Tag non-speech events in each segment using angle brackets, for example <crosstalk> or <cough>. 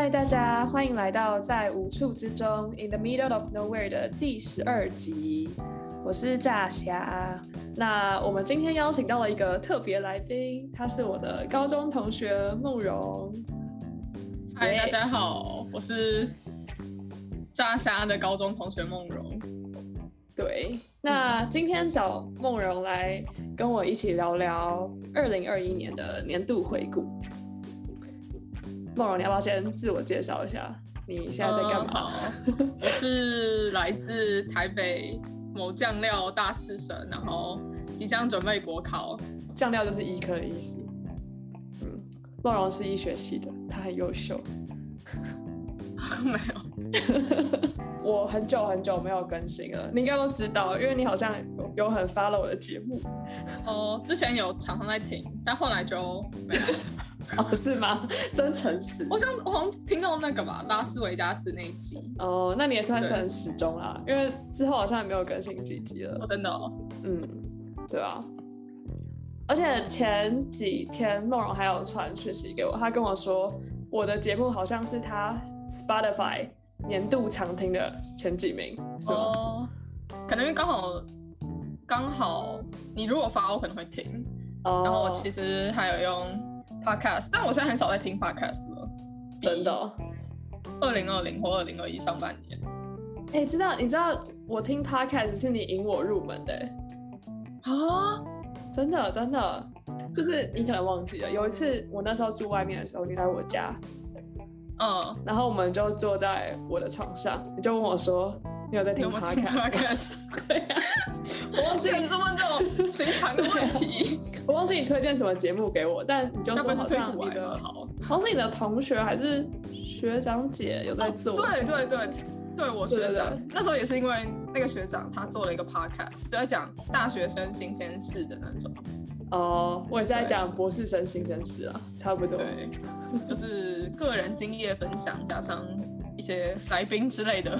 嗨，大家欢迎来到在无处之中 （In the Middle of Nowhere） 的第十二集。我是炸虾。那我们今天邀请到了一个特别来宾，他是我的高中同学梦蓉。嗨，大家好，我是炸虾的高中同学梦蓉。对，那今天找梦蓉来跟我一起聊聊二零二一年的年度回顾。梦蓉，你要不要先自我介绍一下？你现在在干嘛？嗯、我是来自台北某酱料大四生，然后即将准备国考。酱料就是医科的意思。嗯，梦蓉是医学系的，他很优秀。<laughs> 没有，<laughs> 我很久很久没有更新了，你应该都知道，因为你好像有有很 follow 我的节目。哦，之前有常常在听，但后来就没有。<laughs> 哦，是吗？<laughs> 真诚实。我想我好像听到那个吧，拉斯维加斯那一集。哦，那你也算是很始终啦，因为之后好像也没有更新几集了。哦，真的哦。嗯，对啊。而且前几天梦荣还有传讯息给我，他跟我说我的节目好像是他 Spotify 年度常听的前几名，是吗？哦，可能因为刚好刚好你如果发，我可能会听。哦。然后我其实还有用。Podcast，但我现在很少在听 Podcast 了，真的。二零二零或二零二一上半年，哎、欸，知道你知道我听 Podcast 是你引我入门的啊？真的真的，就是你可能忘记了，有一次我那时候住外面的时候，你来我家，嗯，然后我们就坐在我的床上，你就问我说。你有在听 podcast？<laughs> 对呀，我忘记你是问这种寻常的问题。我忘记你推荐什么节目给我，但你就说好像你的好，好像是你的同学还是学长姐有在做。对对对，对我学长那时候也是因为那个学长他做了一个 podcast，是在讲大学生新鲜事的那种。哦，我也是在讲博士生新鲜事啊，差不多。对，就是个人经验分享加上一些来宾之类的。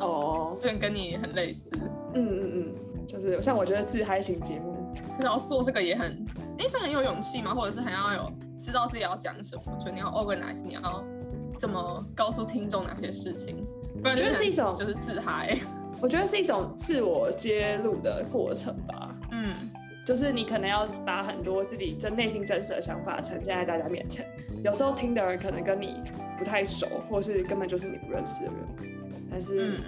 哦，对，跟你很类似。嗯嗯嗯，就是像我觉得自嗨型节目，然后做这个也很，哎，算很有勇气吗？或者是很要有知道自己要讲什么，所以你要 organize，你要怎么告诉听众哪些事情？我觉得是一种就是自嗨，我觉得是一种自我揭露的过程吧。嗯，就是你可能要把很多自己真内心真实的想法呈现在大家面前，有时候听的人可能跟你不太熟，或是根本就是你不认识的人。但是，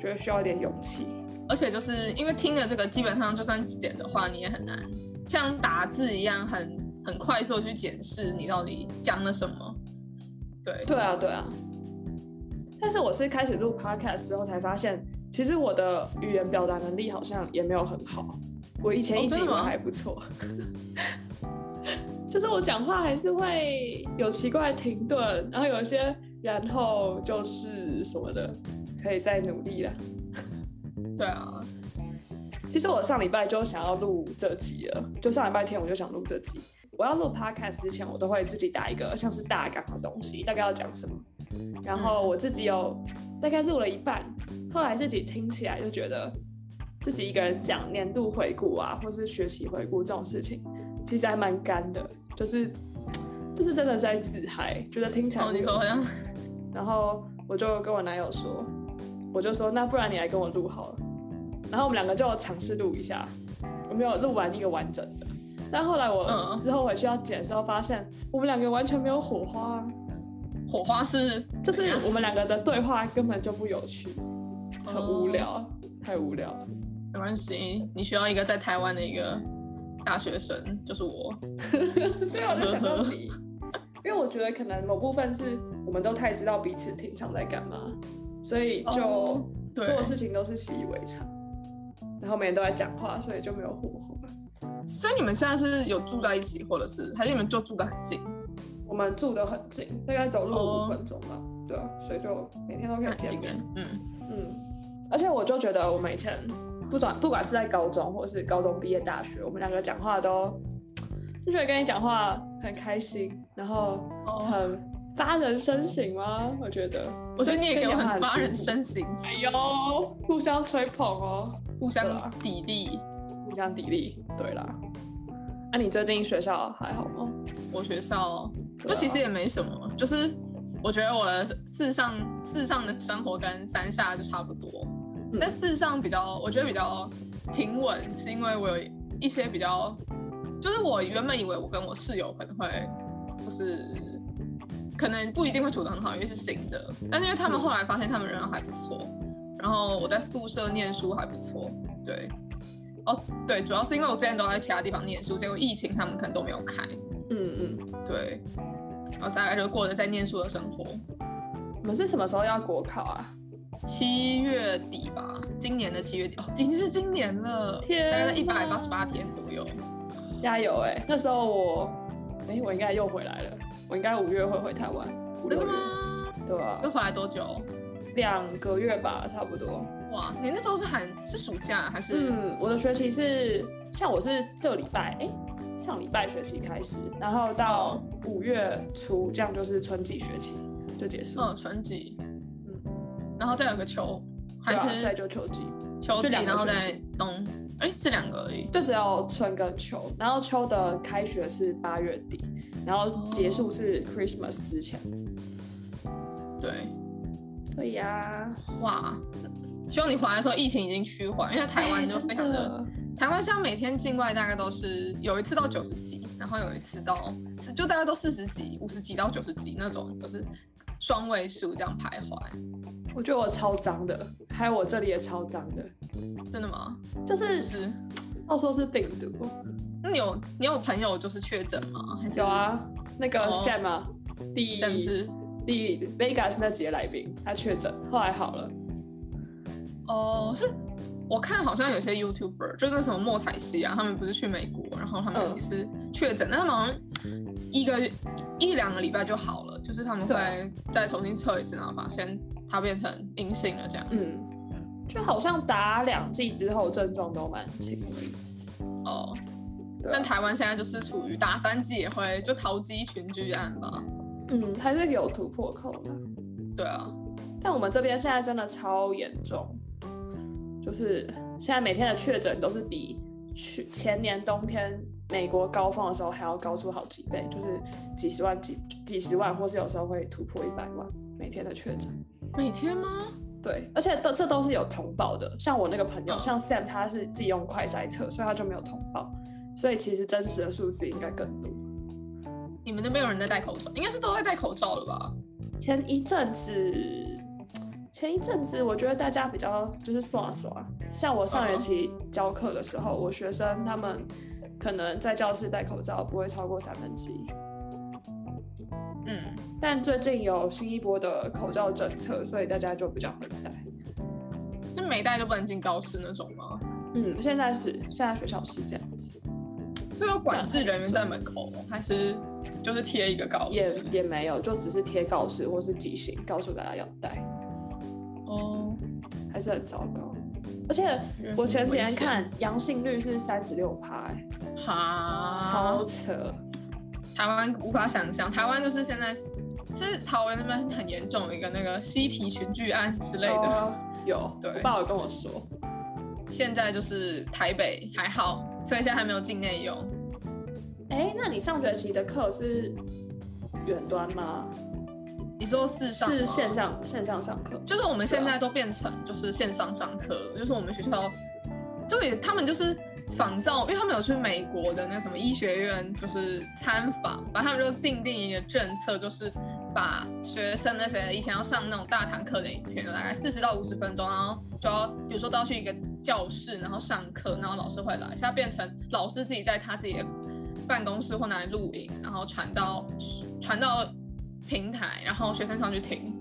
觉得需要一点勇气，嗯，而且就是因为听了这个，基本上就算点的话，你也很难像打字一样很很快速去检视你到底讲了什么。对，对啊，对啊。但是我是开始录 podcast 之后才发现，其实我的语言表达能力好像也没有很好。我以前一直以为还不错，哦、<laughs> 就是我讲话还是会有奇怪的停顿，然后有一些。然后就是什么的，可以再努力了。对啊，其实我上礼拜就想要录这集了，就上礼拜天我就想录这集。我要录 podcast 之前，我都会自己打一个像是大纲的东西，大概要讲什么。然后我自己有大概录了一半，后来自己听起来就觉得，自己一个人讲年度回顾啊，或是学习回顾这种事情，其实还蛮干的，就是就是真的在自嗨，觉得听起来。哦，你说好像。然后我就跟我男友说，我就说那不然你来跟我录好了。然后我们两个就尝试录一下，我没有录完一个完整的。但后来我之后回去要剪的时候，发现我们两个完全没有火花。火花是就是我们两个的对话根本就不有趣，很无聊，太无聊。没关系，你需要一个在台湾的一个大学生，就是我。<laughs> 对啊，我就想到你，<laughs> 因为我觉得可能某部分是。我们都太知道彼此平常在干嘛，所以就所有事情都是习以为常。然后每天都在讲话，所以就没有火花。所以你们现在是有住在一起，或者是还是你们就住得很近？我们住得很近，大概走路五分钟吧。对啊，所以就每天都可以见面。嗯嗯。而且我就觉得我们以前不管不管是在高中，或是高中毕业、大学，我们两个讲话都就觉得跟你讲话很开心，然后很。发人深省吗？我觉得，我觉得你也给我很发人深省。哎呦，互相吹捧哦，互相砥砺，互相砥砺。对啦，那、啊、你最近学校还好吗？我学校就其实也没什么，啊、就是我觉得我的四上四上的生活跟三下就差不多。那、嗯、四上比较，我觉得比较平稳，是因为我有一些比较，就是我原本以为我跟我室友可能会，就是可能不一定会处得很好，因为是新的。但是因为他们后来发现他们人还不错，然后我在宿舍念书还不错，对，哦对，主要是因为我之前都在其他地方念书，结果疫情他们可能都没有开，嗯嗯，对，然后大概就过着在念书的生活。你们是什么时候要国考啊？七月底吧，今年的七月底哦，已经是今年了，天，大概在一百八十八天左右。加油哎！那时候我，哎、欸，我应该又回来了，我应该五月会回台湾。真的吗？对啊。又回来多久？两个月吧，差不多。哇，你那时候是寒是暑假还是？嗯，我的学期是像我是这礼拜哎、欸，上礼拜学期开始，然后到五月初这样就是春季学期就结束。嗯，春季。嗯然后再有个秋，还是、啊、再就秋季，秋季，然后再冬，哎，是两个而已，就只有春跟秋。然后秋的开学是八月底，然后结束是 Christmas 之前。对，对呀，哇！希望你回来的时候疫情已经趋缓，因为台湾就非常的，的台湾现在每天境外大概都是有一次到九十几，然后有一次到就大概都四十几、五十几到九十几那种，就是双位数这样徘徊。我觉得我超脏的，还有我这里也超脏的。真的吗？就是是，要说是病毒。那你有你有朋友就是确诊吗？还是有啊，那个 Sam 啊，第一 Sam 是第 Vegas 那几个来宾，他确诊，后来好了。哦，是我看好像有些 YouTuber，就是那什么莫彩希啊，他们不是去美国，然后他们也是确诊，那、嗯、好像一个一两个礼拜就好了，就是他们会再重新测一次，然后发现。它变成阴性了，这样。嗯，就好像打两剂之后症状都蛮轻微。哦，但台湾现在就是处于打三剂也会就逃机群聚案吧。嗯，还是有突破口的。对啊，但我们这边现在真的超严重，就是现在每天的确诊都是比去前年冬天美国高峰的时候还要高出好几倍，就是几十万、几几十万，或是有时候会突破一百万每天的确诊。每天吗？对，而且都这都是有通报的。像我那个朋友，嗯、像 Sam，他是自己用快筛测，所以他就没有通报。所以其实真实的数字应该更多。你们那边有人在戴口罩，应该是都在戴口罩了吧？前一阵子，前一阵子我觉得大家比较就是耍耍。像我上学期教课的时候，嗯、我学生他们可能在教室戴口罩不会超过三分之一。嗯。但最近有新一波的口罩政策，所以大家就比较会戴。就没戴就不能进教室那种吗？嗯，现在是现在学校是这样子。就有管制人员在门口，还是就是贴一个告示？也也没有，就只是贴告示或是提醒，告诉大家要戴。哦，还是很糟糕。而且我前几天看阳性率是三十六趴，哈，超扯。台湾无法想象，台湾就是现在。是桃园那边很严重的一个那个西堤群聚案之类的，哦、有，对，我爸有跟我说。现在就是台北还好，所以现在还没有境内有。哎，那你上学期的课是远端吗？你说是上是线上线上上课？就是我们现在都变成就是线上上课了，就是我们学校就也他们就是。仿照，因为他们有去美国的那什么医学院，就是参访，然后他们就定定一个政策，就是把学生那些以前要上那种大堂课的影片，大概四十到五十分钟，然后就要比如说都要去一个教室，然后上课，然后老师会来，现在变成老师自己在他自己的办公室或哪里录影，然后传到传到平台，然后学生上去听，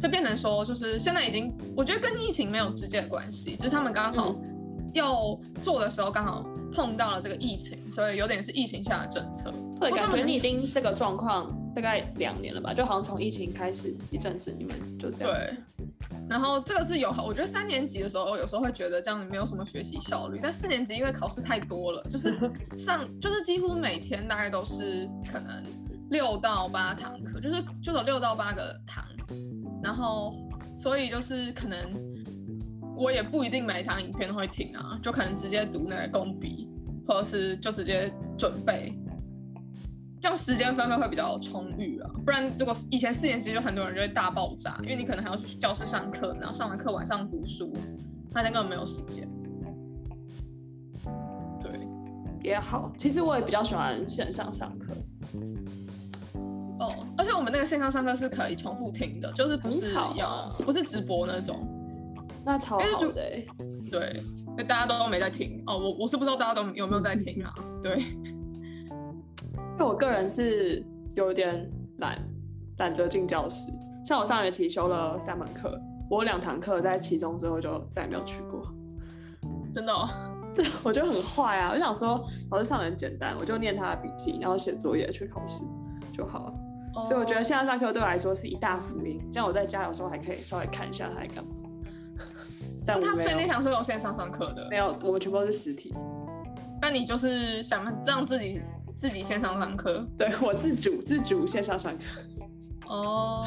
就变成说就是现在已经，我觉得跟疫情没有直接的关系，只是他们刚好。嗯要做的时候刚好碰到了这个疫情，所以有点是疫情下的政策。对，感觉你已经这个状况大概两年了吧？就好像从疫情开始一阵子，你们就这样子。对。然后这个是有，我觉得三年级的时候有时候会觉得这样没有什么学习效率，但四年级因为考试太多了，就是上就是几乎每天大概都是可能六到八堂课，就是就有六到八个堂，然后所以就是可能。我也不一定每一堂影片都会听啊，就可能直接读那个工笔，或者是就直接准备。这样时间分配会比较充裕啊。不然如果以前四年级就很多人就会大爆炸，因为你可能还要去教室上课，然后上完课晚上读书，那根本没有时间。对，也好。其实我也比较喜欢线上上课。哦，而且我们那个线上上课是可以重复听的，就是不是要、啊、不是直播那种。那超好的、欸。对，大家都没在听哦。我我是不知道大家都有没有在听啊。对，因为我个人是有点懒，懒得进教室。像我上学期修了三门课，我有两堂课在期中之后就再也没有去过。真的、哦？对，我觉得很坏啊。我就想说，老师上的很简单，我就念他的笔记，然后写作业去考试就好了。Oh. 所以我觉得线上上课对我来说是一大福音。这样我在家有时候还可以稍微看一下他在干嘛。但他所以那堂是有线上上课的？没有，我们全部都是实体。那你就是想让自己自己线上上课？对，我自主自主线上上课。哦。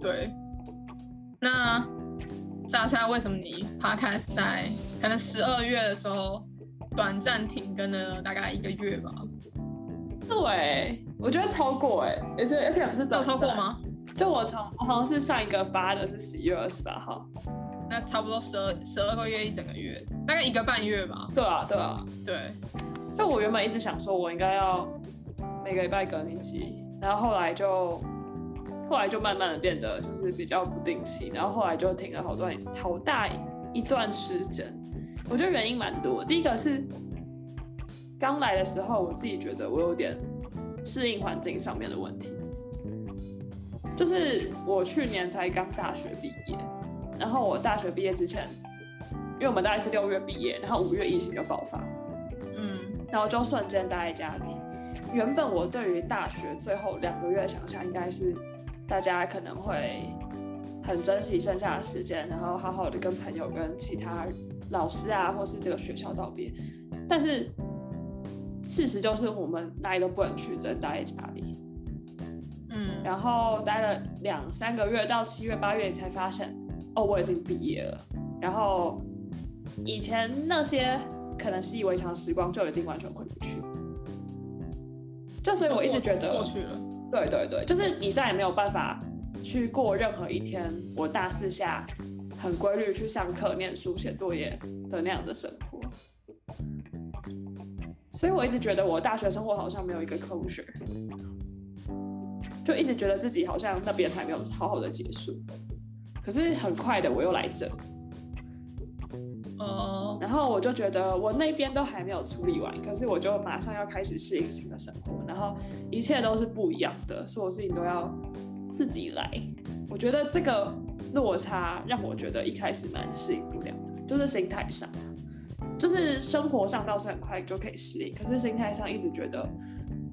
对。那莎莎，为什么你 Podcast 在可能十二月的时候短暂停更了大概一个月吧？对，我觉得超过哎，而且而且不是有超过吗？就我从我好像是上一个发的是十一月二十八号，那差不多十二十二个月一整个月，大概一个半月吧。对啊，对啊，对。就我原本一直想说，我应该要每个礼拜更一集，然后后来就后来就慢慢的变得就是比较不定期，然后后来就停了好段好大一段时间。我觉得原因蛮多，第一个是刚来的时候，我自己觉得我有点适应环境上面的问题。就是我去年才刚大学毕业，然后我大学毕业之前，因为我们大概是六月毕业，然后五月疫情就爆发，嗯，然后就瞬间待在家里。原本我对于大学最后两个月的想象应该是，大家可能会很珍惜剩下的时间，然后好好的跟朋友、跟其他老师啊，或是这个学校道别。但是事实就是我们哪里都不能去，只能待在家里。嗯，然后待了两三个月，到七月八月，你才发现，哦，我已经毕业了。然后以前那些可能习以为常的时光就已经完全回不去。就所以我一直觉得过去了。对对对，就是你再也没有办法去过任何一天我大四下很规律去上课、念书、写作业的那样的生活。所以我一直觉得我大学生活好像没有一个 closure。就一直觉得自己好像那边还没有好好的结束，可是很快的我又来这，哦，然后我就觉得我那边都还没有处理完，可是我就马上要开始适应新的生活，然后一切都是不一样的，所有事情都要自己来。我觉得这个落差让我觉得一开始蛮适应不了的，就是心态上，就是生活上倒是很快就可以适应，可是心态上一直觉得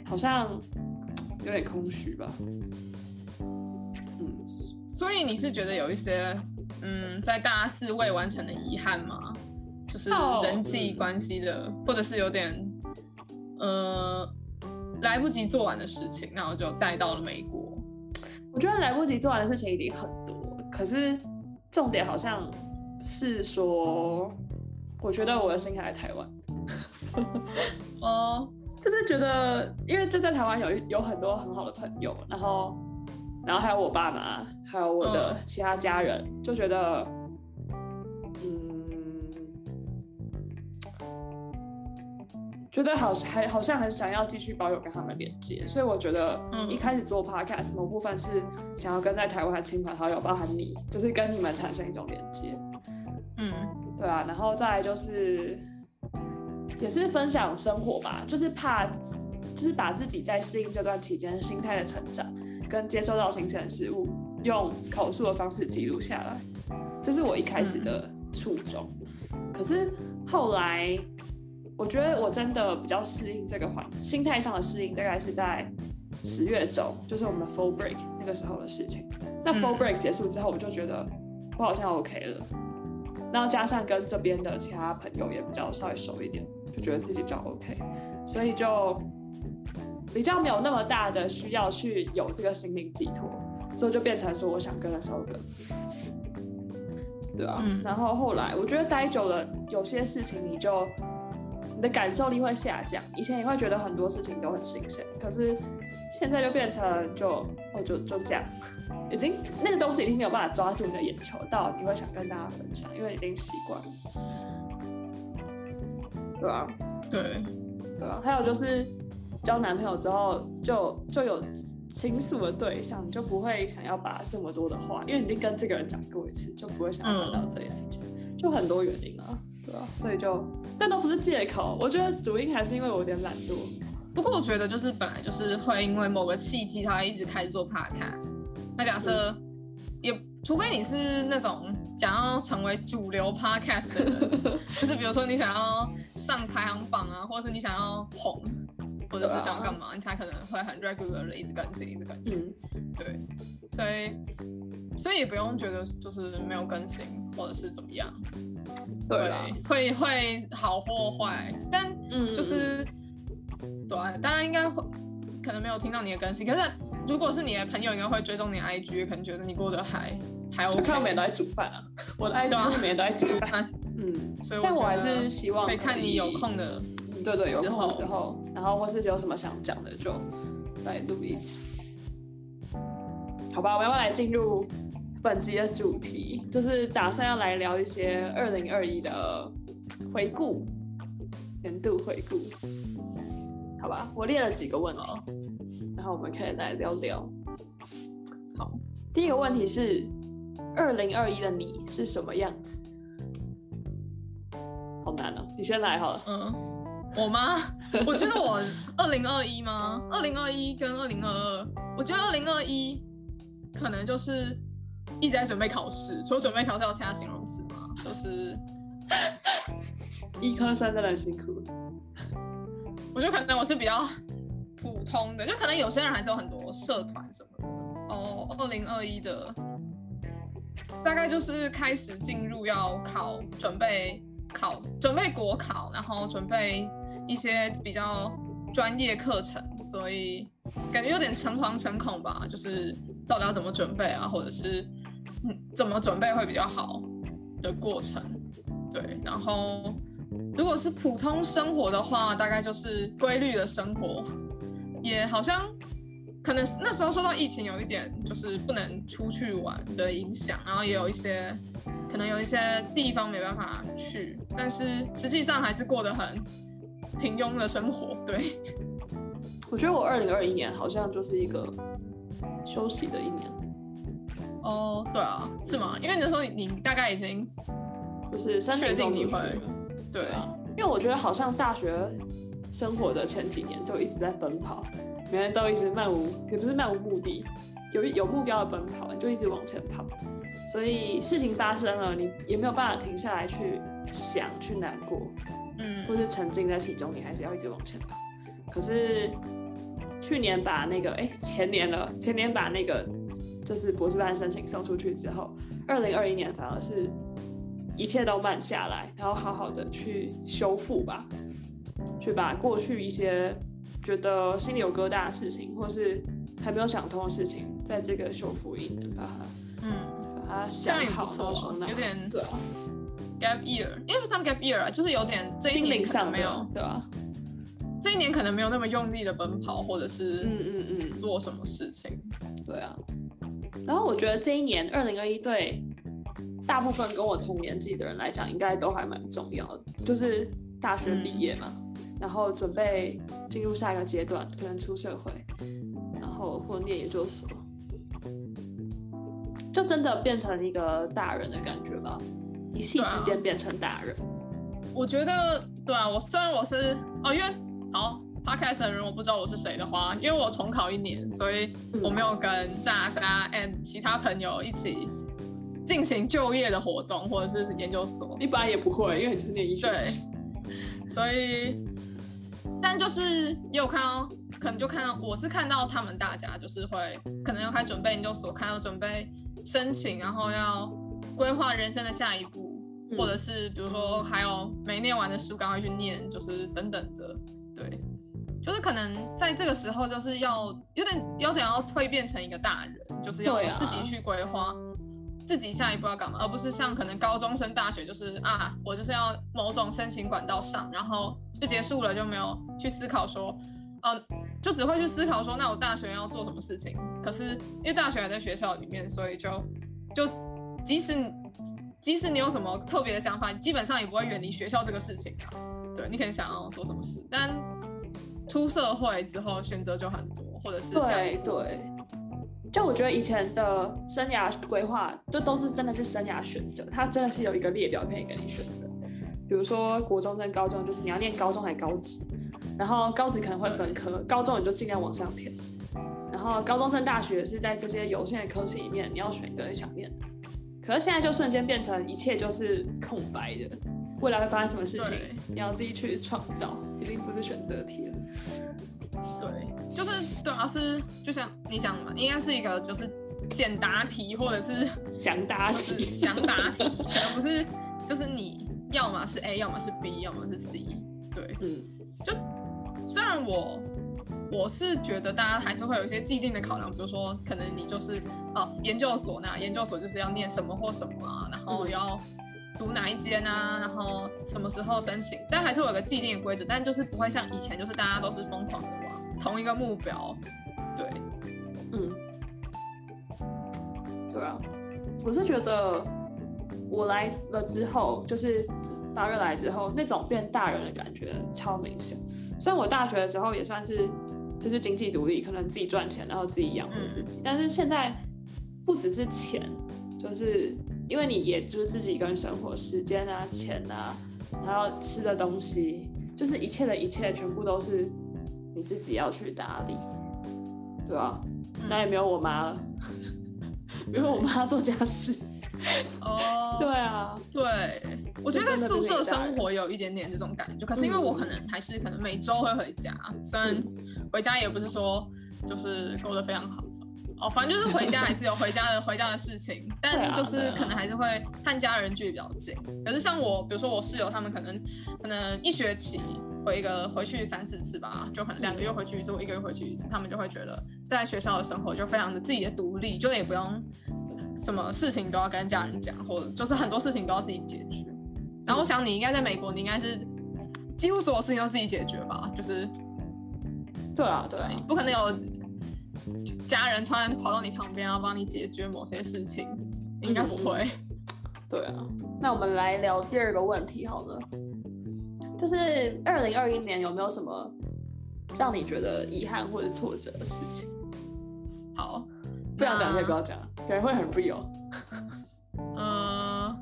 好像。有点空虚吧，嗯，所以你是觉得有一些，嗯，在大四未完成的遗憾吗？就是人际关系的，或者是有点，呃，来不及做完的事情，然后就带到了美国。我觉得来不及做完的事情一定很多，可是重点好像是说，我觉得我的心还在台湾。<laughs> 哦。就是觉得，因为就在台湾有有很多很好的朋友，然后，然后还有我爸妈，还有我的其他家人，嗯、就觉得，嗯，觉得好还好像很想要继续保有跟他们连接，所以我觉得一开始做 podcast，某部分是想要跟在台湾的亲朋好友，包含你，就是跟你们产生一种连接，嗯，对啊，然后再来就是。也是分享生活吧，就是怕，就是把自己在适应这段期间心态的成长，跟接受到新鲜的事物，用口述的方式记录下来，这是我一开始的初衷。可是后来，我觉得我真的比较适应这个环，心态上的适应大概是在十月中，就是我们的 full break 那个时候的事情。那 full break 结束之后，我就觉得我好像 OK 了，然后加上跟这边的其他朋友也比较稍微熟一点。就觉得自己比较 OK，所以就比较没有那么大的需要去有这个心灵寄托，所以就变成说我想跟他收个，对啊，嗯、然后后来我觉得待久了，有些事情你就你的感受力会下降。以前你会觉得很多事情都很新鲜，可是现在就变成就哦就就这样，已经那个东西已经没有办法抓住你的眼球，到你会想跟大家分享，因为已经习惯了，对吧？对，对吧？还有就是交男朋友之后就就有倾诉的对象，就不会想要把这么多的话，因为已经跟这个人讲过一次，就不会想要搬到这里来讲，就很多原因啊，对吧？所以就，但都不是借口，我觉得主因还是因为我有点懒惰。不过我觉得就是本来就是会因为某个契机，他一直开始做 podcast。那假设、嗯、也，除非你是那种想要成为主流 podcast 的人，<laughs> 就是比如说你想要上排行榜啊，或者是你想要红。或者是想干嘛，啊、你才可能会很 regular 的一直更新，一直更新。嗯、对，所以所以也不用觉得就是没有更新或者是怎么样。对，会会好或坏，但就是、嗯、对，大家应该会可能没有听到你的更新，可是如果是你的朋友，应该会追踪你的 IG，可能觉得你过得还还 OK。看我每天都在煮饭啊，<laughs> 我的 IG 每天都在煮饭。<laughs> 嗯，所以我但我还是希望可以看你有空的。对对，有空的时候，然后或是有什么想讲的，就来录一集。好吧，我们要来进入本集的主题，就是打算要来聊一些二零二一的回顾，年度回顾。好吧，我列了几个问题，然后我们可以来聊聊。好，第一个问题是，二零二一的你是什么样子？好难哦，你先来好了。嗯。我吗？<laughs> 我觉得我二零二一吗？二零二一跟二零二二，我觉得二零二一可能就是一直在准备考试，除了准备考试，有其他形容词吗？就是 <laughs> 一科三真的很辛苦。我觉得可能我是比较普通的，就可能有些人还是有很多社团什么的。哦，二零二一的大概就是开始进入要考，准备考，准备国考，然后准备。一些比较专业课程，所以感觉有点诚惶诚恐吧。就是到底要怎么准备啊，或者是嗯怎么准备会比较好的过程。对，然后如果是普通生活的话，大概就是规律的生活，也好像可能那时候受到疫情有一点就是不能出去玩的影响，然后也有一些可能有一些地方没办法去，但是实际上还是过得很。平庸的生活，对。我觉得我二零二一年好像就是一个休息的一年。哦，对啊，是吗？因为那时候你你大概已经就是确定你会，对啊。因为我觉得好像大学生活的前几年就一直在奔跑，每天都一直漫无，也不是漫无目的，有有目标的奔跑，你就一直往前跑。所以事情发生了，你也没有办法停下来去想，去难过。嗯，或是沉浸在其中，你还是要一直往前跑。可是去年把那个，哎、欸，前年了，前年把那个就是博士班申请送出去之后，二零二一年反而是一切都慢下来，然后好好的去修复吧，去把过去一些觉得心里有疙瘩的事情，或是还没有想通的事情，在这个修复一年把它，嗯，把它想好说说，有点对啊。Gap year，因为不算 gap year 啊，就是有点这一年可能没有，对啊，这一年可能没有那么用力的奔跑，或者是嗯嗯嗯。做什么事情，对啊。然后我觉得这一年二零二一对大部分跟我同年纪的人来讲，应该都还蛮重要的，就是大学毕业嘛，嗯、然后准备进入下一个阶段，可能出社会，然后或念研究所，就真的变成一个大人的感觉吧。一夕之间变成大人，啊，我觉得对啊。我虽然我是哦，因为好 Podcast 的人我不知道我是谁的话，因为我重考一年，所以我没有跟炸虾 and 其他朋友一起进行就业的活动或者是研究所。一般也不会，因为你就是念医学。对，<laughs> 所以但就是也有看到，可能就看到我是看到他们大家就是会可能要开始准备研究所，看要准备申请，然后要规划人生的下一步。或者是比如说还有没念完的书，赶快去念，就是等等的，对，就是可能在这个时候，就是要有点有点要蜕变成一个大人，就是要自己去规划自己下一步要干嘛，而不是像可能高中升大学就是啊，我就是要某种申请管道上，然后就结束了，就没有去思考说，呃，就只会去思考说，那我大学要做什么事情？可是因为大学还在学校里面，所以就就即使即使你有什么特别的想法，基本上也不会远离学校这个事情啊。对，你可能想要做什么事，但出社会之后选择就很多，或者是对对。就我觉得以前的生涯规划，就都是真的是生涯选择，它真的是有一个列表可以给你选择。比如说国中跟高中，就是你要念高中还是高职，然后高职可能会分科，高中你就尽量往上填。然后高中升大学是在这些有限的科系里面，你要选一个你想念的。可是现在就瞬间变成一切就是空白的，未来会发生什么事情，你要自己去创造，一定不是选择题了。对。就是对啊，是就像你想嘛，应该是一个就是简答题或者是 <laughs> 详答题，详答题，可能不是就是你要么是 A，要么是 B，要么是 C。对，嗯，就虽然我我是觉得大家还是会有一些既定的考量，比如说可能你就是哦研究所那研究所就是要念什么或什么啊，然后要读哪一间啊，然后什么时候申请，但还是会有个既定的规则，但就是不会像以前就是大家都是疯狂的玩。同一个目标，对，嗯，对啊，我是觉得我来了之后，就是八月来之后，那种变大人的感觉超明显。虽然我大学的时候也算是就是经济独立，可能自己赚钱，然后自己养活自己，嗯，但是现在不只是钱，就是因为你也就是自己一个人生活，时间啊、钱啊，然后吃的东西，就是一切的一切全部都是。你自己要去打理，对啊，那也没有我妈了，没有我妈做家事。哦，<laughs> 对啊，对，我觉得在宿舍生活有一点点这种感觉，可是因为我可能还是可能每周会回家，虽然回家也不是说就是过得非常好，哦，反正就是回家还是有回家的回家的事情，但就是可能还是会和家人距离比较近。可是像我，比如说我室友他们可能可能一学期。回一个回去三四次吧，就可能两个月回去一次，我一个月回去一次，他们就会觉得在学校的生活就非常的自己的独立，就也不用什么事情都要跟家人讲，或者就是很多事情都要自己解决。然后我想你应该在美国，你应该是几乎所有事情都自己解决吧？就是对啊，对，不可能有家人突然跑到你旁边要帮你解决某些事情，应该不会。对啊，那我们来聊第二个问题好了。就是二零二一年有没有什么让你觉得遗憾或者挫折的事情？好，不想讲就不要讲，感觉会很 real。嗯，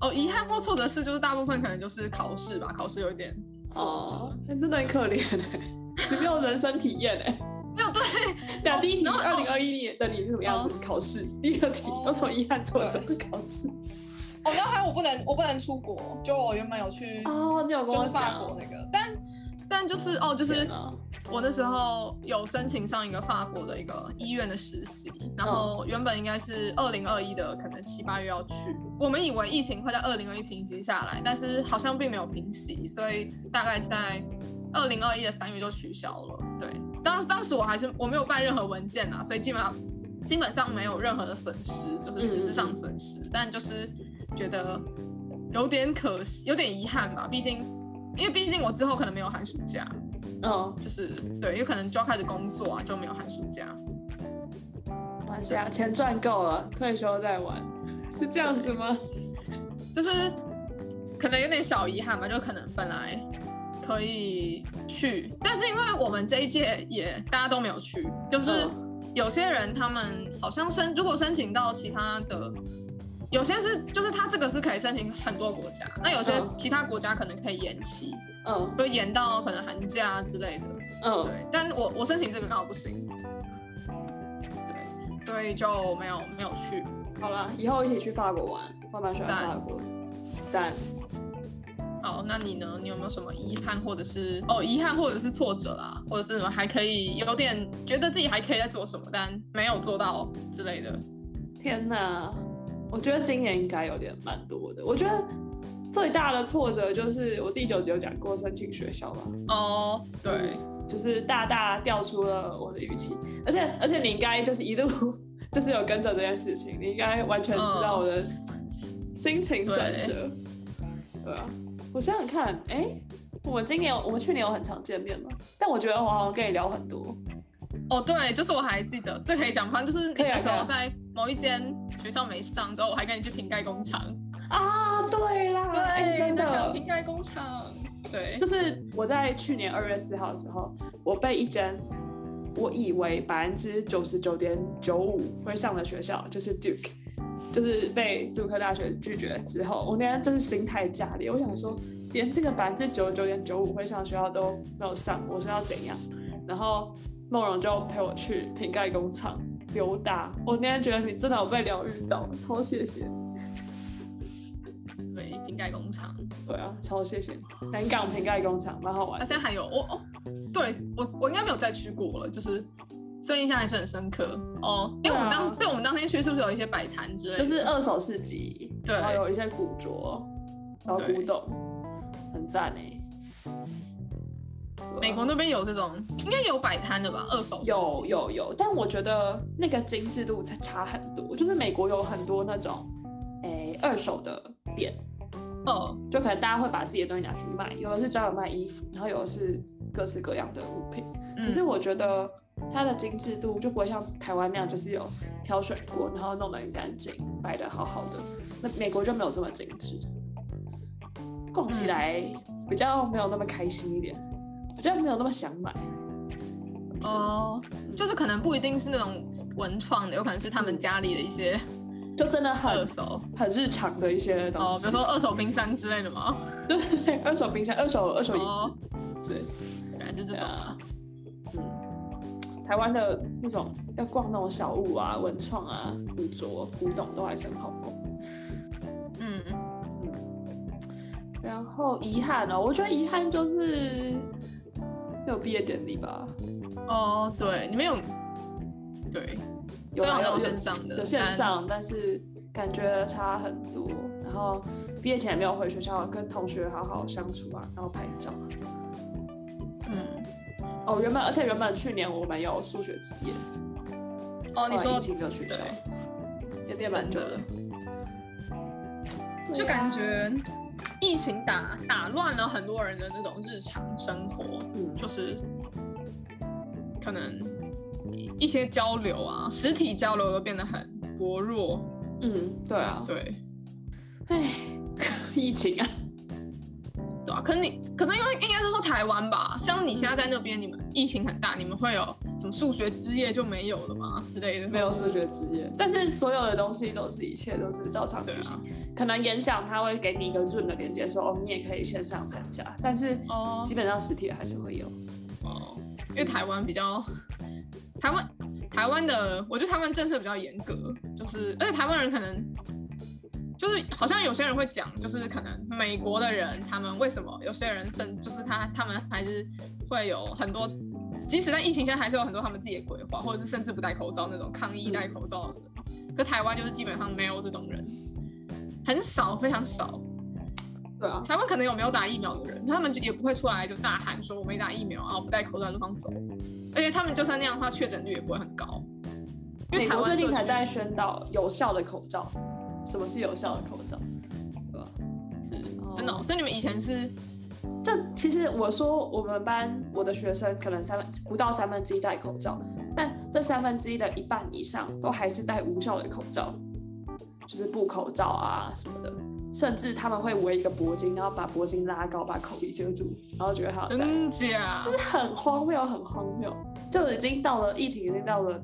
哦，遗憾或挫折是就是大部分可能就是考试吧，考试有一点哦，真的很可怜哎，<laughs> 你没有人生体验哎，<laughs> 没有对。那第一题，二零二一年的你是什么样子？考试。第二题，有什么遗憾挫折的考试？哦，然后还有我不能，我不能出国。就我原本有去哦，你有跟我讲法国那个，但但就是哦，就是我那时候有申请上一个法国的一个医院的实习，然后原本应该是二零二一的，可能七八月要去。我们以为疫情会在二零二一平息下来，但是好像并没有平息，所以大概在二零二一的三月就取消了。对，当当时我还是我没有办任何文件啊，所以基本上基本上没有任何的损失，就是实质上损失，嗯、但就是。觉得有点可惜，有点遗憾吧。毕竟，因为毕竟我之后可能没有寒暑假，嗯、哦，就是对，因为可能就要开始工作啊，就没有寒暑假。玩下钱赚够了，退休再玩，<laughs> 是这样子吗？就是可能有点小遗憾吧，就可能本来可以去，但是因为我们这一届也大家都没有去，就是有些人他们好像申如果申请到其他的。有些是，就是它这个是可以申请很多国家，那有些其他国家可能可以延期，嗯，就延到可能寒假之类的，嗯，对。但我我申请这个刚好不行，对，所以就没有没有去。好了，以后一起去法国玩，我蛮喜欢法国。赞。好，那你呢？你有没有什么遗憾，或者是哦遗憾，或者是挫折啦，或者是什么还可以有点觉得自己还可以在做什么，但没有做到之类的？天哪！我觉得今年应该有点蛮多的。我觉得最大的挫折就是我第九集有讲过申请学校吧。哦，对，就是大大掉出了我的预期。而且而且你应该就是一路 <laughs> 就是有跟着这件事情，你应该完全知道我的心情转折。对啊，我想想看，哎、欸，我们今年，我们去年有很常见面吗？但我觉得我好像跟你聊很多。哦，对，就是我还记得，这可以讲，反正就是那时候在某一间学校没上之后，我还跟你去瓶盖工厂。啊，对啦，对，欸、真的瓶盖工厂。对，就是我在去年二月四号的时候，我被一间我以为百分之九十九点九五会上的学校，就是 Duke。就是被杜克大学拒绝之后，我那天就是心态炸裂。我想说，连这个百分之九十九点九五会上学校都没有上，我说要怎样？然后梦荣就陪我去瓶盖工厂溜达。我那天觉得你真的有被疗愈到，超谢谢。对，瓶盖工厂。对啊，超谢谢。南港瓶盖工厂蛮好玩。那现在还有我哦，对我我应该没有再去过了，就是。所以印象还是很深刻哦，因为我们当对、啊、对我们当天去是不是有一些摆摊之类的？就是二手市集，对，然后有一些古着，然后古董，很赞哎。美国那边有这种，应该有摆摊的吧？二手有有有，但我觉得那个精致度才差很多。就是美国有很多那种诶、欸、二手的店，哦，就可能大家会把自己的东西拿去卖，有的是专门卖衣服，然后有的是各式各样的物品。可、嗯、是我觉得。它的精致度就不会像台湾那样，就是有挑选过，然后弄得很干净，摆得好好的。那美国就没有这么精致，逛起来比较没有那么开心一点，没有那么想买。哦，就是可能不一定是那种文创的，有可能是他们家里的一些，就真的很二手、很日常的一些东西。哦，比如说二手冰箱之类的吗？<laughs> 对对对，二手冰箱、二手二手椅子，哦、对，原来是这种啊。台湾的那种要逛那种小物啊、文创啊、古着、古董都还是很好逛。嗯嗯。然后遗憾哦，我觉得遗憾就是没有毕业典礼吧。哦，对，你们有？对，有有有线上的，有线上，但是感觉差很多。然后毕业前也没有回学校跟同学好好相处啊，然后拍照。哦，原本而且原本去年我们有数学之夜，哦，你说疫情就取消，也变蛮久的，就感觉疫情打打乱了很多人的那种日常生活，嗯，就是可能一些交流啊，实体交流都变得很薄弱，嗯，对啊，对，哎，<laughs> 疫情啊。对啊，可是你，可是因为应该是说台湾吧，像你现在在那边，你们疫情很大，你们会有什么数学之夜就没有了吗之类的？没有数学之夜，但是所有的东西都是一切都是照常进行。啊、可能演讲他会给你一个 Zoom 的连接，说哦，你也可以线上参加，但是哦，基本上实体的还是会有哦，因为台湾比较台湾台湾的，我觉得台湾政策比较严格，就是而且台湾人可能。就是好像有些人会讲，就是可能美国的人，他们为什么有些人甚就是他他们还是会有很多，即使在疫情下还是有很多他们自己的规划，或者是甚至不戴口罩那种抗议戴口罩的。可台湾就是基本上没有这种人，很少，非常少。对啊，台湾可能有没有打疫苗的人，他们就也不会出来就大喊说我没打疫苗啊，不戴口罩在路上走。而且他们就算那样的话，确诊率也不会很高。因为台湾美国最近才在宣导有效的口罩。什么是有效的口罩？对吧？是真的、哦，所以你们以前是，就其实我说我们班我的学生可能三分不到三分之一戴口罩，但这三分之一的一半以上都还是戴无效的口罩，就是布口罩啊什么的，甚至他们会围一个脖巾，然后把脖巾拉高，把口鼻遮住，然后觉得好。真假？就是很荒谬，很荒谬，就已经到了疫情已经到了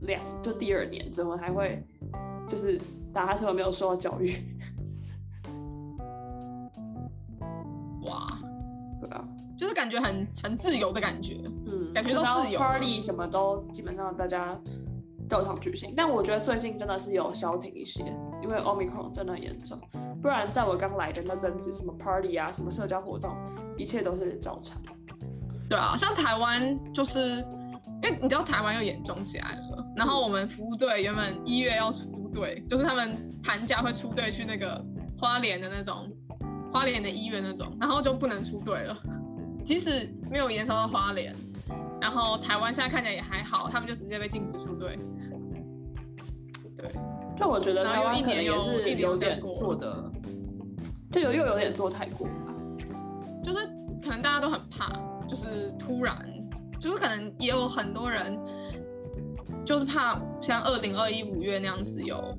两就第二年，怎么还会就是？大家是不是没有受到教育？哇，对啊，就是感觉很很自由的感觉，嗯，感觉都自由，party 什么都基本上大家照常举行。但我觉得最近真的是有消停一些，因为 Omicron 真的很严重。不然在我刚来的那阵子，什么 party 啊，什么社交活动，一切都是照常。对啊，像台湾就是因为你知道台湾又严重起来了，然后我们服务队原本一月要出。队，就是他们寒假会出队去那个花莲的那种花莲的医院那种，然后就不能出队了。即使没有延烧到花莲，然后台湾现在看起来也还好，他们就直接被禁止出队。对就我觉得台湾可能也是有点做的，就有又有点做太过吧，就是可能大家都很怕，就是突然，就是可能也有很多人，就是怕像二零二一五月那样子有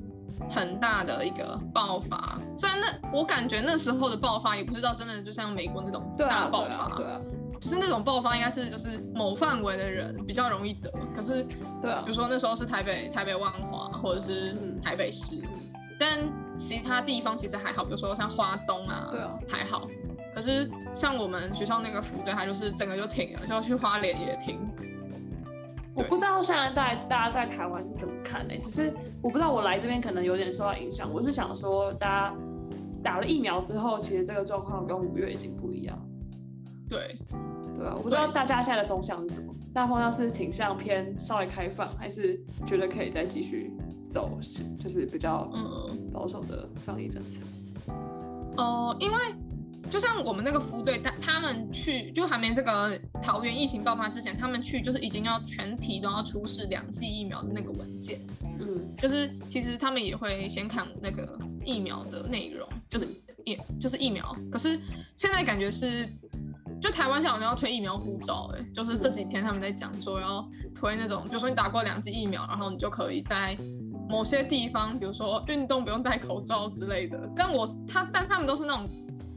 很大的一个爆发。虽然那我感觉那时候的爆发也不知道真的就像美国那种大爆发，对啊，对啊，就是那种爆发应该是就是某范围的人比较容易得，可是对啊，比如说那时候是台北台北万华或者是台北市，嗯、但其他地方其实还好，比如说像花东啊，对啊还好，可是像我们学校那个福队，它就是整个就停了，就要去花莲也停。我不知道现在在大家在台湾是怎么看呢？只是我不知道我来这边可能有点受到影响。我是想说，大家打了疫苗之后，其实这个状况跟五月已经不一样。对，对啊，我不知道大家现在的风向是什么？大家风向是倾向偏稍微开放，还是觉得可以再继续走，就是比较保守的防疫政策？哦、呃，因为。就像我们那个服务队，他他们去就还没这个桃园疫情爆发之前，他们去就是已经要全体都要出示两剂疫苗的那个文件。嗯，就是其实他们也会先看那个疫苗的内容，就是也就是疫苗。可是现在感觉是，就台湾好像要推疫苗护照，哎，就是这几天他们在讲说要推那种，就说你打过两剂疫苗，然后你就可以在某些地方，比如说运动不用戴口罩之类的。但我他但他们都是那种。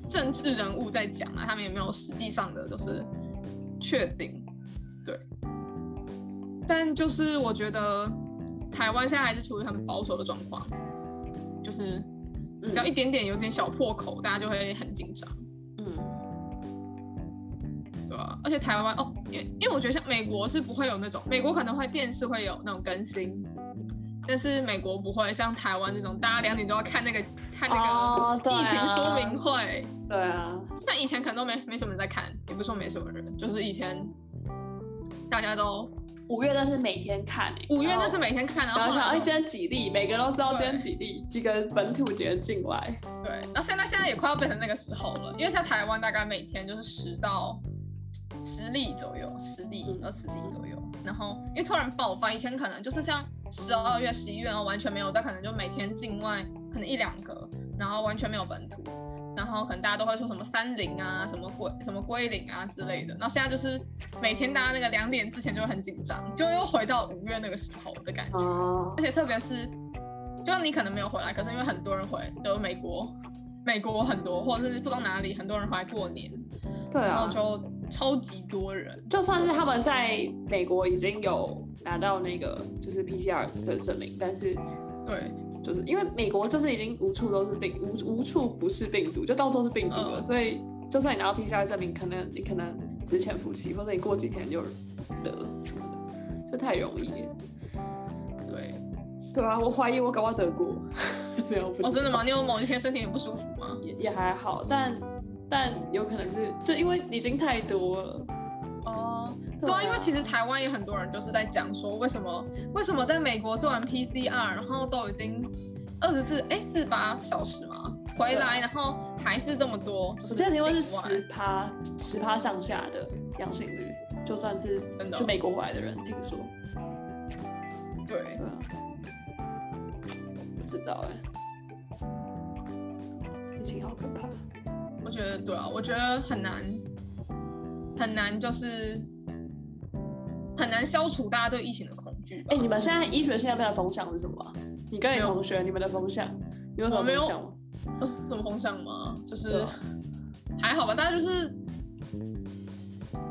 政治人物在讲啊，他们也没有实际上的就是确定，对。但就是我觉得台湾现在还是处于很保守的状况，就是只要一点点有点小破口，大家就会很紧张。嗯，对啊。而且台湾哦，因因为我觉得像美国是不会有那种，美国可能会电视会有那种更新。但是美国不会像台湾这种，大家两点钟要看那个看那个疫情说明会。Oh, 对啊，像以前可能都没没什么人在看，也不是说没什么人，就是以前大家都五月那是每天看，五月那是每天看，然后想哎今天几例，每个人都知道今天几例，几个本土几个境外。对，然后现在现在也快要变成那个时候了，因为像台湾大概每天就是十到十例左右，十例二十例左右。然后因为突然爆发，以前可能就是像十二月、十一月，然后完全没有，但可能就每天境外可能一两个，然后完全没有本土，然后可能大家都会说什么三零啊、什么归什么归零啊之类的。然后现在就是每天大家那个两点之前就会很紧张，就又回到五月那个时候的感觉。而且特别是，就像你可能没有回来，可是因为很多人回，比如美国，美国很多，或者是不知道哪里很多人回来过年，对啊，然后就。超级多人，就算是他们在美国已经有拿到那个就是 PCR 的证明，但是对，就是因为美国就是已经无处都是病，无无处不是病毒，就到处是病毒了，嗯、所以就算你拿到 PCR 证明，可能你可能只潜伏期，或者你过几天就得什么的，就太容易。对，对啊，我怀疑我搞不好得过，<laughs> 没有。哦，真的吗？你有某一天身体很不舒服吗？也也还好，但。但有可能是，就因为已经太多了。哦，对啊，因为其实台湾也很多人就是在讲说，为什么为什么在美国做完 PCR，然后都已经二十四哎四十八小时嘛，回来然后还是这么多。就是、我记得听说是十趴十趴上下的阳性率，就算是就美国回来的人听说。对，对啊，不知道哎、欸，疫情好可怕。我觉得对啊，我觉得很难，很难，就是很难消除大家对疫情的恐惧。哎、欸，你们现在医学现在的风向是什么？你跟你同学，你们的风向有什么风向吗？有 <laughs> 什么风向吗？就是 <laughs> 还好吧，大家就是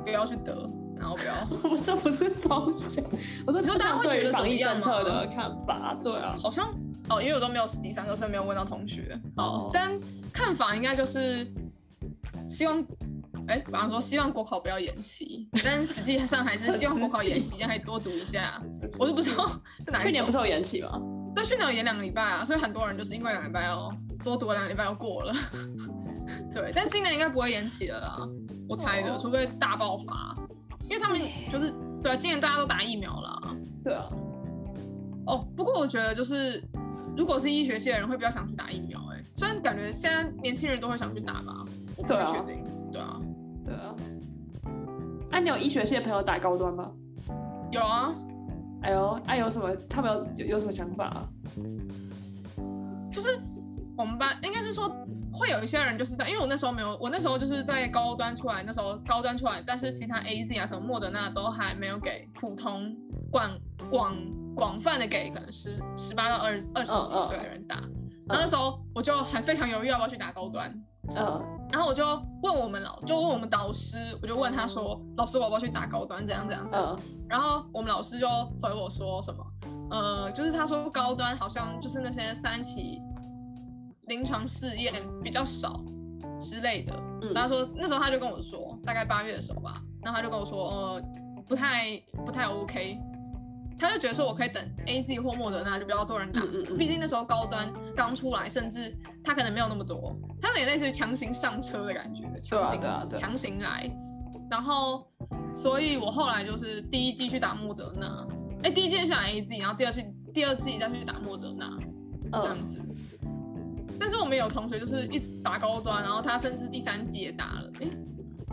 不要去得，然后不要。<laughs> 我这不是风向，我说大家会觉得防疫政策的看法，对啊，好像哦，因为我都没有实际上，所以没有问到同学。哦，但看法应该就是。希望，哎、欸，比方说希望国考不要延期，<laughs> 但实际上还是希望国考延期，这样可以多读一下。<laughs> 我都不知道是哪。去年不是有延期吗？对，去年有延两个礼拜啊，所以很多人就是因为两个礼拜哦多读了两个礼拜又过了。<laughs> 对，但今年应该不会延期了啦，我猜的，除非大爆发，因为他们就是对啊，今年大家都打疫苗了。对啊。哦，不过我觉得就是，如果是医学系的人会比较想去打疫苗，哎，虽然感觉现在年轻人都会想去打吧。我不确定，对啊，对啊。哎、啊，你有医学系的朋友打高端吗？有啊。哎呦，哎、啊，有什么？他们有有，有什么想法啊？就是我们班应该是说会有一些人就是在，因为我那时候没有，我那时候就是在高端出来，那时候高端出来，但是其他 AZ 啊什么莫德纳都还没有给普通广广广泛的给可能十十八到二二十几岁的人打。然后那时候我就还非常犹豫要不要去打高端，嗯，然后我就问我们老，就问我们导师，我就问他说，老师我要不要去打高端，怎样怎样怎样，然后我们老师就回我说什么，呃，就是他说高端好像就是那些三期临床试验比较少之类的，然后说那时候他就跟我说，大概八月的时候吧，然后他就跟我说，呃，不太不太 OK。他就觉得说，我可以等 A Z 或莫德纳就比较多人打，毕、竟那时候高端刚出来，甚至他可能没有那么多，他有点类似于强行上车的感觉，强行强、行来。然后，所以我后来就是第一季去打莫德纳，哎，第一季想 A Z，然后第二季第二季再去打莫德纳这样子。嗯、但是我们有同学就是一打高端，然后他甚至第三季也打了，哎，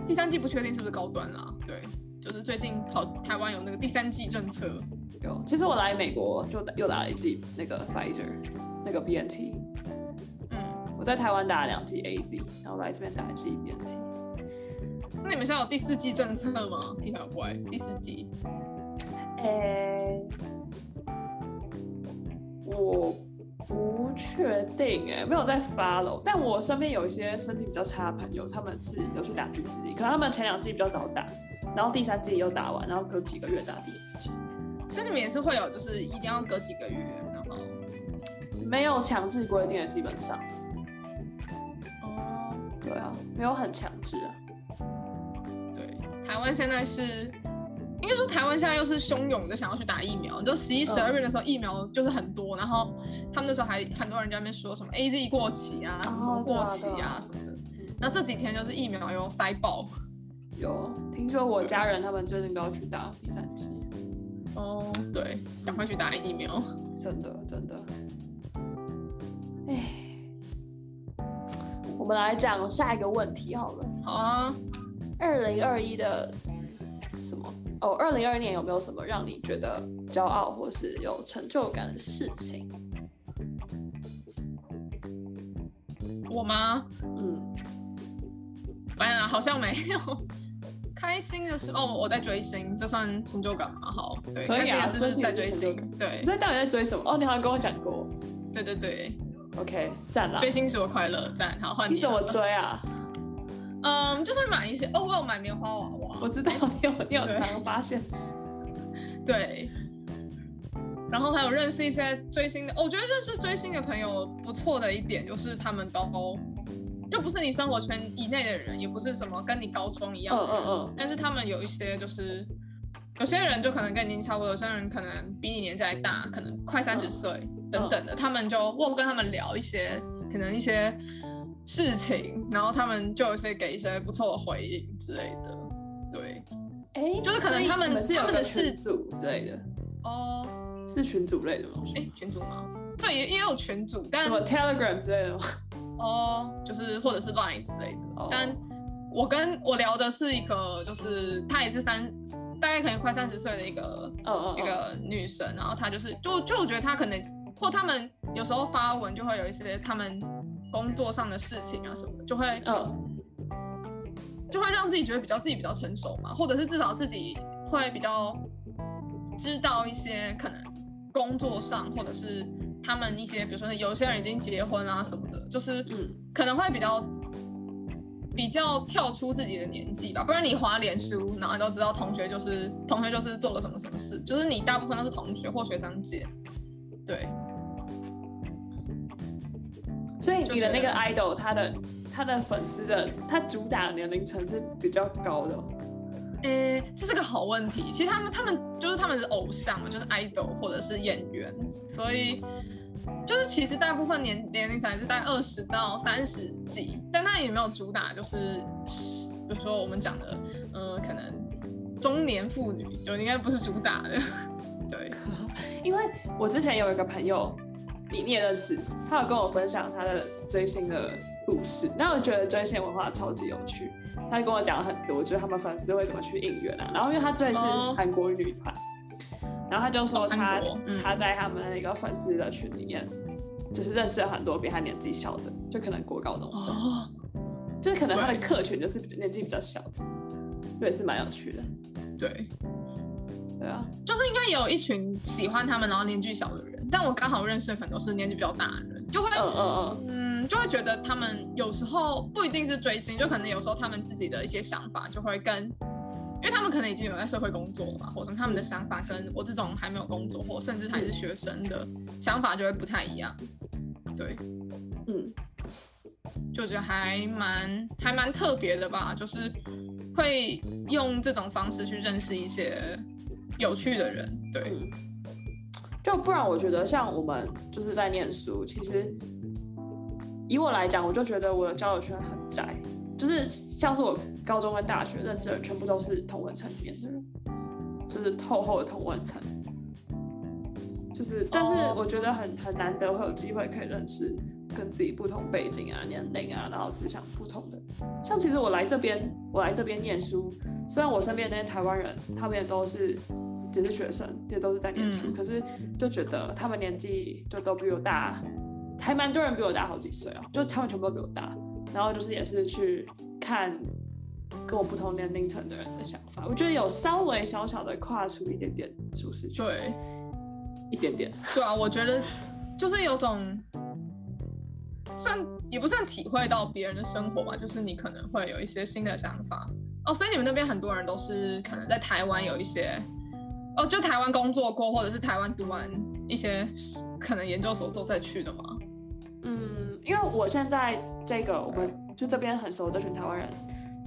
第三季不确定是不是高端啦，对，就是最近跑台湾有那个第三季政策。有，其实我来美国就又打了一剂那个 Pfizer，那个 BNT。嗯，我在台湾打了两剂 AZ，然后来这边打一剂 BNT。那你们现在有第四季政策吗？听起来怪，第四季。诶、欸，我不确定诶，没有在 follow。但我身边有一些身体比较差的朋友，他们是有去打第四季，可能他们前两季比较早打，然后第三季又打完，然后隔几个月打第四剂。所以你们也是会有，就是一定要隔几个月，然后没有强制规定的，基本上。哦，对啊，没有很强制啊。对，台湾现在是，应该说台湾现在又是汹涌的想要去打疫苗。就十一、十二月的时候，疫苗就是很多，然后他们那时候还很多人在那边说什么 AZ 过期啊，什么什么过期啊什么的。那这几天就是疫苗又塞爆。有听说我家人他们最近都要去打第三剂。哦，oh, 对，赶快去打疫苗，真的真的。哎，我们来讲下一个问题好了。好啊，二零二一的什么？哦，二零二一年有没有什么让你觉得骄傲或是有成就感的事情？我吗？嗯，当然好像没有。开心的是哦，我在追星，这算成就感吗？好，对，可以啊，是不是在追星？对，你在到底在追什么？哦，你好像跟我讲过。对对对，OK，赞了。追星使我快乐，赞。好，换你。你怎么追啊？嗯，就是买一些哦，我有买棉花娃娃。我知道你有，你有常发现是。对。然后还有认识一些追星的，我觉得认识追星的朋友不错的一点就是他们都。就不是你生活圈以内的人，也不是什么跟你高中一样的人，嗯嗯嗯，但是他们有一些就是，有些人就可能跟你年纪差不多，有些人可能比你年纪还大，可能快三十岁等等的，他们就我跟他们聊一些可能一些事情，然后他们就有些给一些不错的回应之类的，对，哎、欸，就是可能他们是他们的群组之类的，哦，是群组类的东西，哎、欸，群组吗？对，也也有群组，但什么 Telegram 之类的吗？哦，oh, 就是或者是 Line 之类的，oh. 但我跟我聊的是一个，就是她也是三，大概可能快三十岁的一个，oh, oh, oh. 一个女生，然后她就是，就就我觉得她可能，或他们有时候发文就会有一些他们工作上的事情啊什么的，就会，oh. 就会让自己觉得比较自己比较成熟嘛，或者是至少自己会比较知道一些可能工作上或者是。他们一些，比如说有些人已经结婚啊什么的，就是可能会比较比较跳出自己的年纪吧。不然你滑脸书，然后你都知道同学就是同学就是做了什么什么事，就是你大部分都是同学或学长姐。对。所以你的那个 idol，他的他的粉丝的他主打的年龄层是比较高的。诶、欸，这是个好问题。其实他们他们就是他们是偶像嘛，就是 idol 或者是演员，所以就是其实大部分年年龄层是在二十到三十几，但他也没有主打，就是比如说我们讲的，嗯、呃，可能中年妇女就应该不是主打的。<laughs> 对，<laughs> 因为我之前有一个朋友，你你也认识，他有跟我分享他的追星的故事，那我觉得追星文化超级有趣。他跟我讲了很多，就是他们粉丝会怎么去应援啊。然后因为他追的是韩国女团，然后他就说他、他在他们那个粉丝的群里面，就是认识了很多比他年纪小的，就可能国高中生，哦，就是可能他的客群就是年纪比较小的，对，是蛮有趣的。对，对啊，就是应该有一群喜欢他们然后年纪小的人，但我刚好认识的可能都是年纪比较大的人，就会，嗯嗯嗯，嗯，就会觉得他们有时候不一定是追星，就可能有时候他们自己的一些想法就会跟。因为他们可能已经有在社会工作了嘛，或者他们的想法跟我这种还没有工作或甚至还是学生的想法就会不太一样。对，嗯，就觉得还蛮还蛮特别的吧，就是会用这种方式去认识一些有趣的人。对，就不然我觉得像我们就是在念书，其实以我来讲，我就觉得我的交友圈很窄。就是像是我高中跟大学认识的人，全部都是同文层里面的人，就是厚厚的同文层。就是，但是我觉得很很难得会有机会可以认识跟自己不同背景啊、年龄啊，然后思想不同的。像其实我来这边，我来这边念书，虽然我身边那些台湾人，他们也都是只是学生，也都是在念书，嗯、可是就觉得他们年纪就都比我大，还蛮多人比我大好几岁啊，就他们全部都比我大。然后就是也是去看跟我不同年龄层的人的想法，我觉得有稍微小小的跨出一点点舒适区，对，一点点。对啊，我觉得就是有种算也不算体会到别人的生活吧，就是你可能会有一些新的想法哦。所以你们那边很多人都是可能在台湾有一些哦，就台湾工作过，或者是台湾读完一些可能研究所都在去的吗？嗯，因为我现在这个，我们就这边很熟的这群台湾人，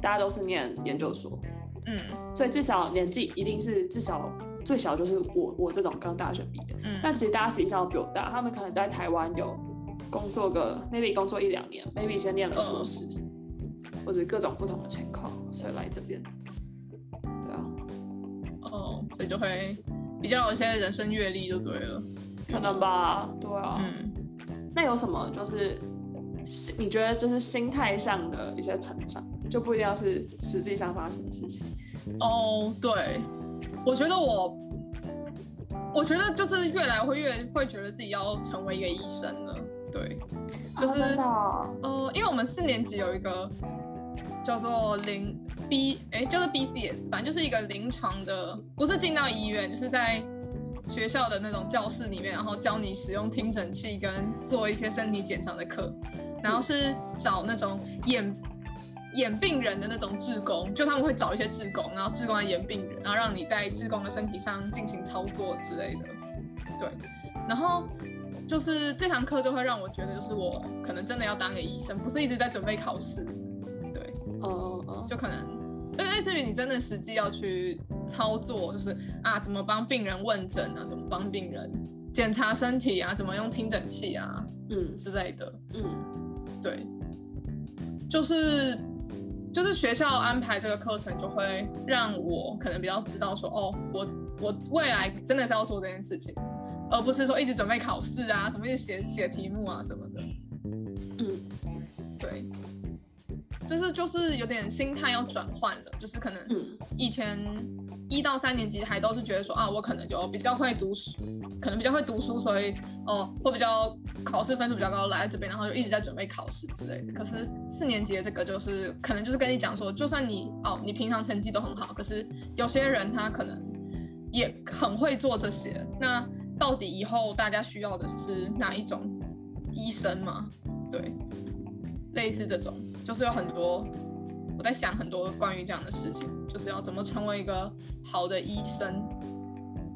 大家都是念研究所，嗯，所以至少年纪一定是至少最小就是我我这种刚大学毕业，嗯，但其实大家实际上比我大，他们可能在台湾有工作个 maybe 工作一两年，maybe 先念了硕士，或者各种不同的情况，所以来这边，对啊，哦，所以就会比较有一些人生阅历就对了，可能吧，对啊，嗯。那有什么就是你觉得就是心态上的一些成长，就不一定要是实际上发生的事情。哦，对，我觉得我，我觉得就是越来会越会觉得自己要成为一个医生了。对，就是、哦、呃，因为我们四年级有一个叫做临 B，哎，就是 BCS，反正就是一个临床的，不是进到医院，就是在。学校的那种教室里面，然后教你使用听诊器跟做一些身体检查的课，然后是找那种眼眼病人的那种志工，就他们会找一些志工，然后志工来眼病人，然后让你在志工的身体上进行操作之类的。对，然后就是这堂课就会让我觉得，就是我可能真的要当个医生，不是一直在准备考试。对，哦哦，就可能。类似于你真的实际要去操作，就是啊，怎么帮病人问诊啊，怎么帮病人检查身体啊，怎么用听诊器啊，嗯之类的，嗯，对，就是就是学校安排这个课程，就会让我可能比较知道说，哦，我我未来真的是要做这件事情，而不是说一直准备考试啊，什么一直写写题目啊什么的，嗯，对。就是就是有点心态要转换了，就是可能以前一到三年级还都是觉得说啊，我可能就比较会读书，可能比较会读书，所以哦会比较考试分数比较高，来这边然后就一直在准备考试之类的。可是四年级的这个就是可能就是跟你讲说，就算你哦你平常成绩都很好，可是有些人他可能也很会做这些。那到底以后大家需要的是哪一种医生吗？对，类似这种。就是有很多，我在想很多关于这样的事情，就是要怎么成为一个好的医生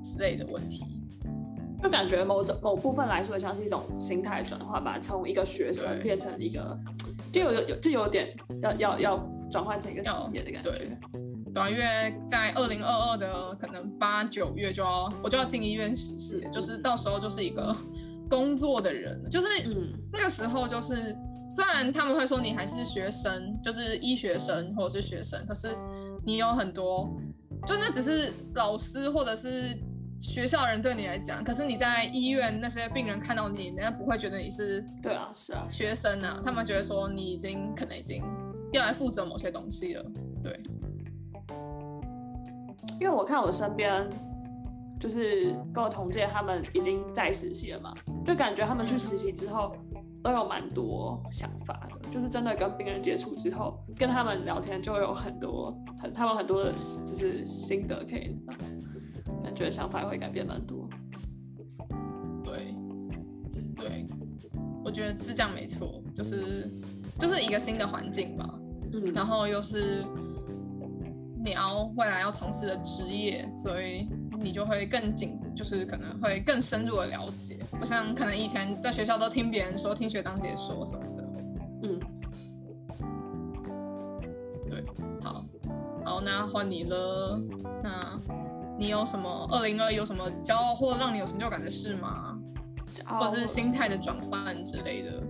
之类的问题。就感觉某种某部分来说，像是一种心态转换吧，从一个学生变成一个，就有有就有点要要要转换成一个职业的感觉。对，对啊，因为在二零二二的可能八九月就要我就要进医院实习，就是到时候就是一个工作的人，就是嗯那个时候就是。虽然他们会说你还是学生，就是医学生或者是学生，可是你有很多，就那只是老师或者是学校人对你来讲，可是你在医院那些病人看到你，人家不会觉得你是对啊，是啊，学生啊，他们觉得说你已经可能已经要来负责某些东西了，对。因为我看我身边就是跟我同届，他们已经在实习了嘛，就感觉他们去实习之后都有蛮多想法的，就是真的跟病人接触之后，跟他们聊天就会有很多很他们很多的就是心得可以，感觉想法会改变蛮多。对，对，我觉得是这样没错，就是就是一个新的环境吧，嗯，然后又是。你要未来要从事的职业，所以你就会更紧，就是可能会更深入的了解，不像可能以前在学校都听别人说，听学长姐说什么的。嗯，对，好，好，那换你了。那你有什么二零二一有什么骄傲或让你有成就感的事吗？或者是心态的转换之类的？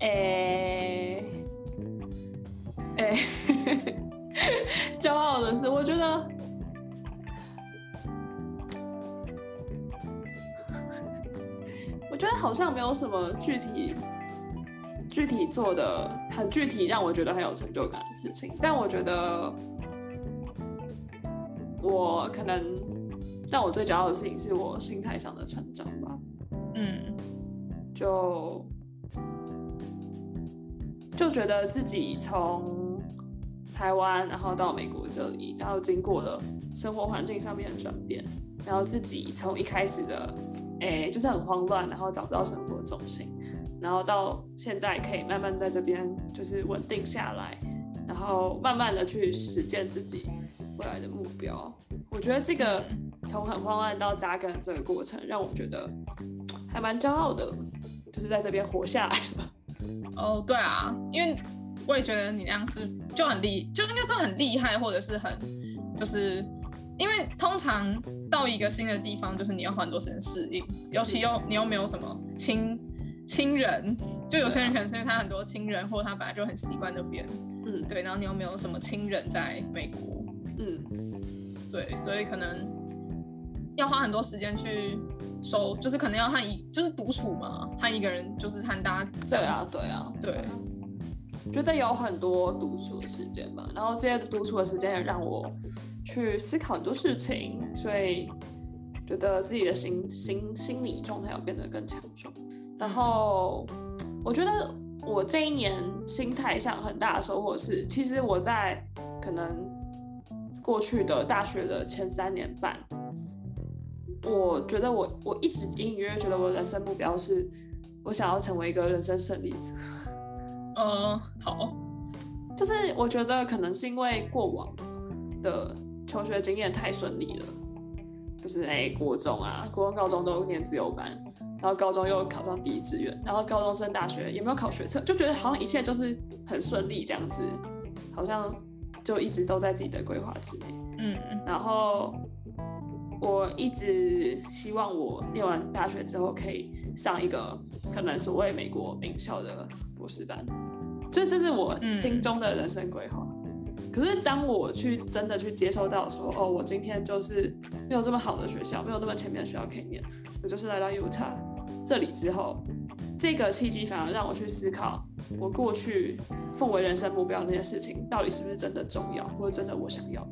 诶、欸，诶、欸。<laughs> 骄傲的是，我觉得，我觉得好像没有什么具体、具体做的很具体让我觉得很有成就感的事情。但我觉得，我可能让我最骄傲的事情是我心态上的成长吧。嗯，就就觉得自己从。台湾，然后到美国这里，然后经过了生活环境上面的转变，然后自己从一开始的，诶，就是很慌乱，然后找不到生活重心，然后到现在可以慢慢在这边就是稳定下来，然后慢慢的去实践自己未来的目标。我觉得这个从很慌乱到扎根的这个过程，让我觉得还蛮骄傲的，就是在这边活下来了。<laughs> 哦，对啊，因为。我也觉得你那样是就很厉，就应该说很厉害，或者是很，就是因为通常到一个新的地方，就是你要花很多时间适应，尤其又你又没有什么亲亲人，就有些人可能是因为他很多亲人，或者他本来就很习惯那边，嗯，对，然后你又没有什么亲人在美国，嗯，对，所以可能要花很多时间去收，就是可能要和一就是独处嘛，和一个人就是和大家，对啊，对啊，对。觉得有很多独处的时间吧，然后这些独处的时间也让我去思考很多事情，所以觉得自己的心心心理状态要变得更强壮。然后我觉得我这一年心态上很大的收获是，其实我在可能过去的大学的前三年半，我觉得我我一直隐隐约约觉得我的人生目标是我想要成为一个人生胜利者。嗯，好，就是我觉得可能是因为过往的求学经验太顺利了，就是哎，国中啊，国中、高中都念自由班，然后高中又考上第一志愿，然后高中升大学也没有考学测，就觉得好像一切都是很顺利这样子，好像就一直都在自己的规划之内。嗯，然后我一直希望我念完大学之后可以上一个可能所谓美国名校的博士班。所以这是我心中的人生规划。嗯。可是当我去真的去接受到说，哦，我今天就是没有这么好的学校，没有那么前面的学校可以念，我就是来到 Utah 这里之后，这个契机反而让我去思考，我过去奉为人生目标那些事情，到底是不是真的重要，或者真的我想要，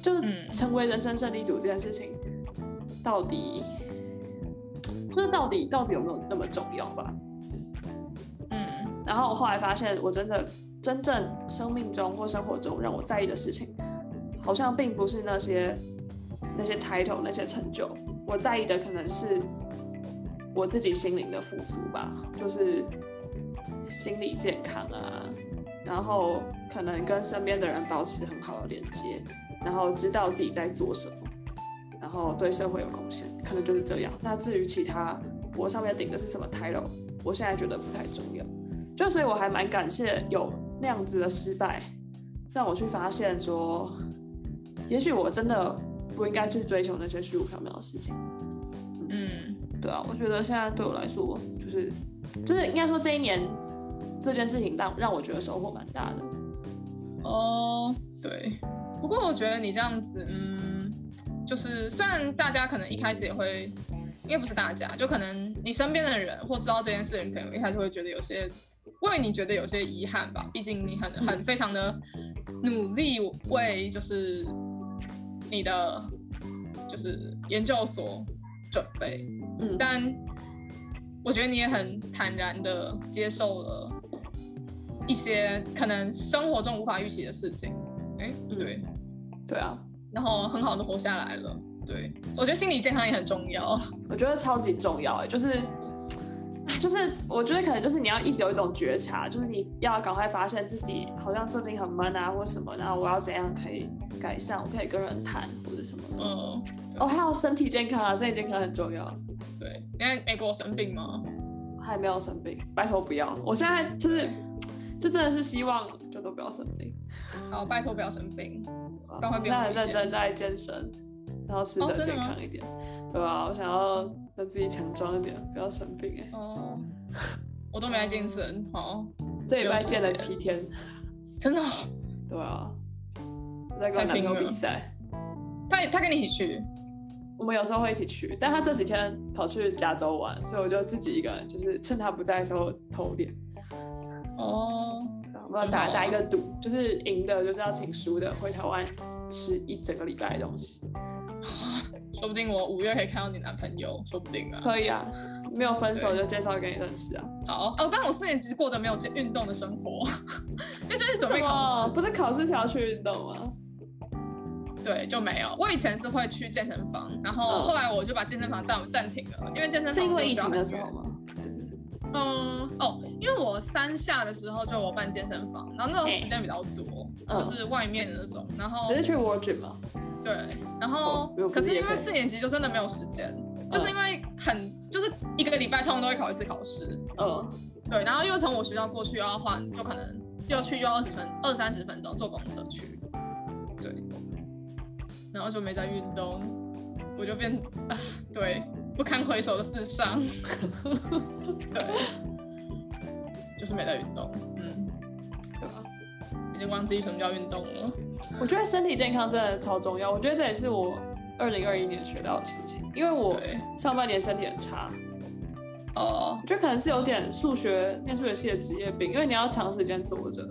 就是成为人生胜利组这件事情，到底，就是到底到底有没有那么重要吧？嗯然后我后来发现，我真的真正生命中或生活中让我在意的事情，好像并不是那些那些 title 那些成就，我在意的可能是我自己心灵的富足吧，就是心理健康啊，然后可能跟身边的人保持很好的连接，然后知道自己在做什么，然后对社会有贡献，可能就是这样。那至于其他，我上面顶的是什么 title，我现在觉得不太重要。就所以，我还蛮感谢有那样子的失败，让我去发现说，也许我真的不应该去追求那些虚无缥缈的事情。嗯，对啊，我觉得现在对我来说，就是就是应该说这一年这件事情让让我觉得收获蛮大的。哦，对。不过我觉得你这样子，嗯，就是虽然大家可能一开始也会，应该不是大家，就可能你身边的人或知道这件事的人，可能一开始会觉得有些。为你觉得有些遗憾吧，毕竟你很很非常的努力为就是你的就是研究所准备，嗯，但我觉得你也很坦然的接受了一些可能生活中无法预期的事情，哎、欸，对，对啊，然后很好的活下来了。对，我觉得心理健康也很重要。我觉得超级重要哎，就是，就是我觉得可能就是你要一直有一种觉察，就是你要赶快发现自己好像最近很闷啊，或什么，然后我要怎样可以改善，我可以跟人谈或者什么。嗯，哦，还有身体健康啊，身体健康很重要。对，你在美国生病吗？还没有生病，拜托不要。我现在就是，<tsk> 就真的是希望就都不要生病。好，拜托不要生病。我现在很认真在健身。然后吃的健康一点，哦、对吧、啊？我想要让自己强壮一点，不要生病哎。哦，我都没来健身，好，这礼拜健了七天，真的？对啊，我在跟我男朋友比赛。他他跟你一起去？我们有时候会一起去，但他这几天跑去加州玩，所以我就自己一个人，就是趁他不在的时候偷练。哦，我们打打一个赌，就是赢的就是要请输的回台湾吃一整个礼拜的东西。说不定我五月可以看到你男朋友，说不定啊。可以啊，没有分手就介绍给你认识啊。好哦，但我四年级过得没有运动的生活，<laughs> 因为就是准备考试，不是考试才要去运动吗？对，就没有。我以前是会去健身房，然后后来我就把健身房暂暂停了，因为健身房是因为疫情的时候吗？嗯，哦，因为我三下的时候就我办健身房，然后那种时间比较多，就是外面的那种，然后你是去 World Gym 吗？对，然后可是因为四年级就真的没有时间，就是因为很就是一个礼拜通常都会考一次考试，嗯，对，然后又从我学校过去又要换，就可能又去又二十分二三十分钟坐公车去，对，然后就没在运动，我就变啊，对，不堪回首的四上，<laughs> 对，就是没在运动？已经忘记什么叫运动了。我觉得身体健康真的超重要。我觉得这也是我二零二一年学到的事情，因为我上半年身体很差。哦，我觉得可能是有点数学，念数学系的职业病，因为你要长时间坐着，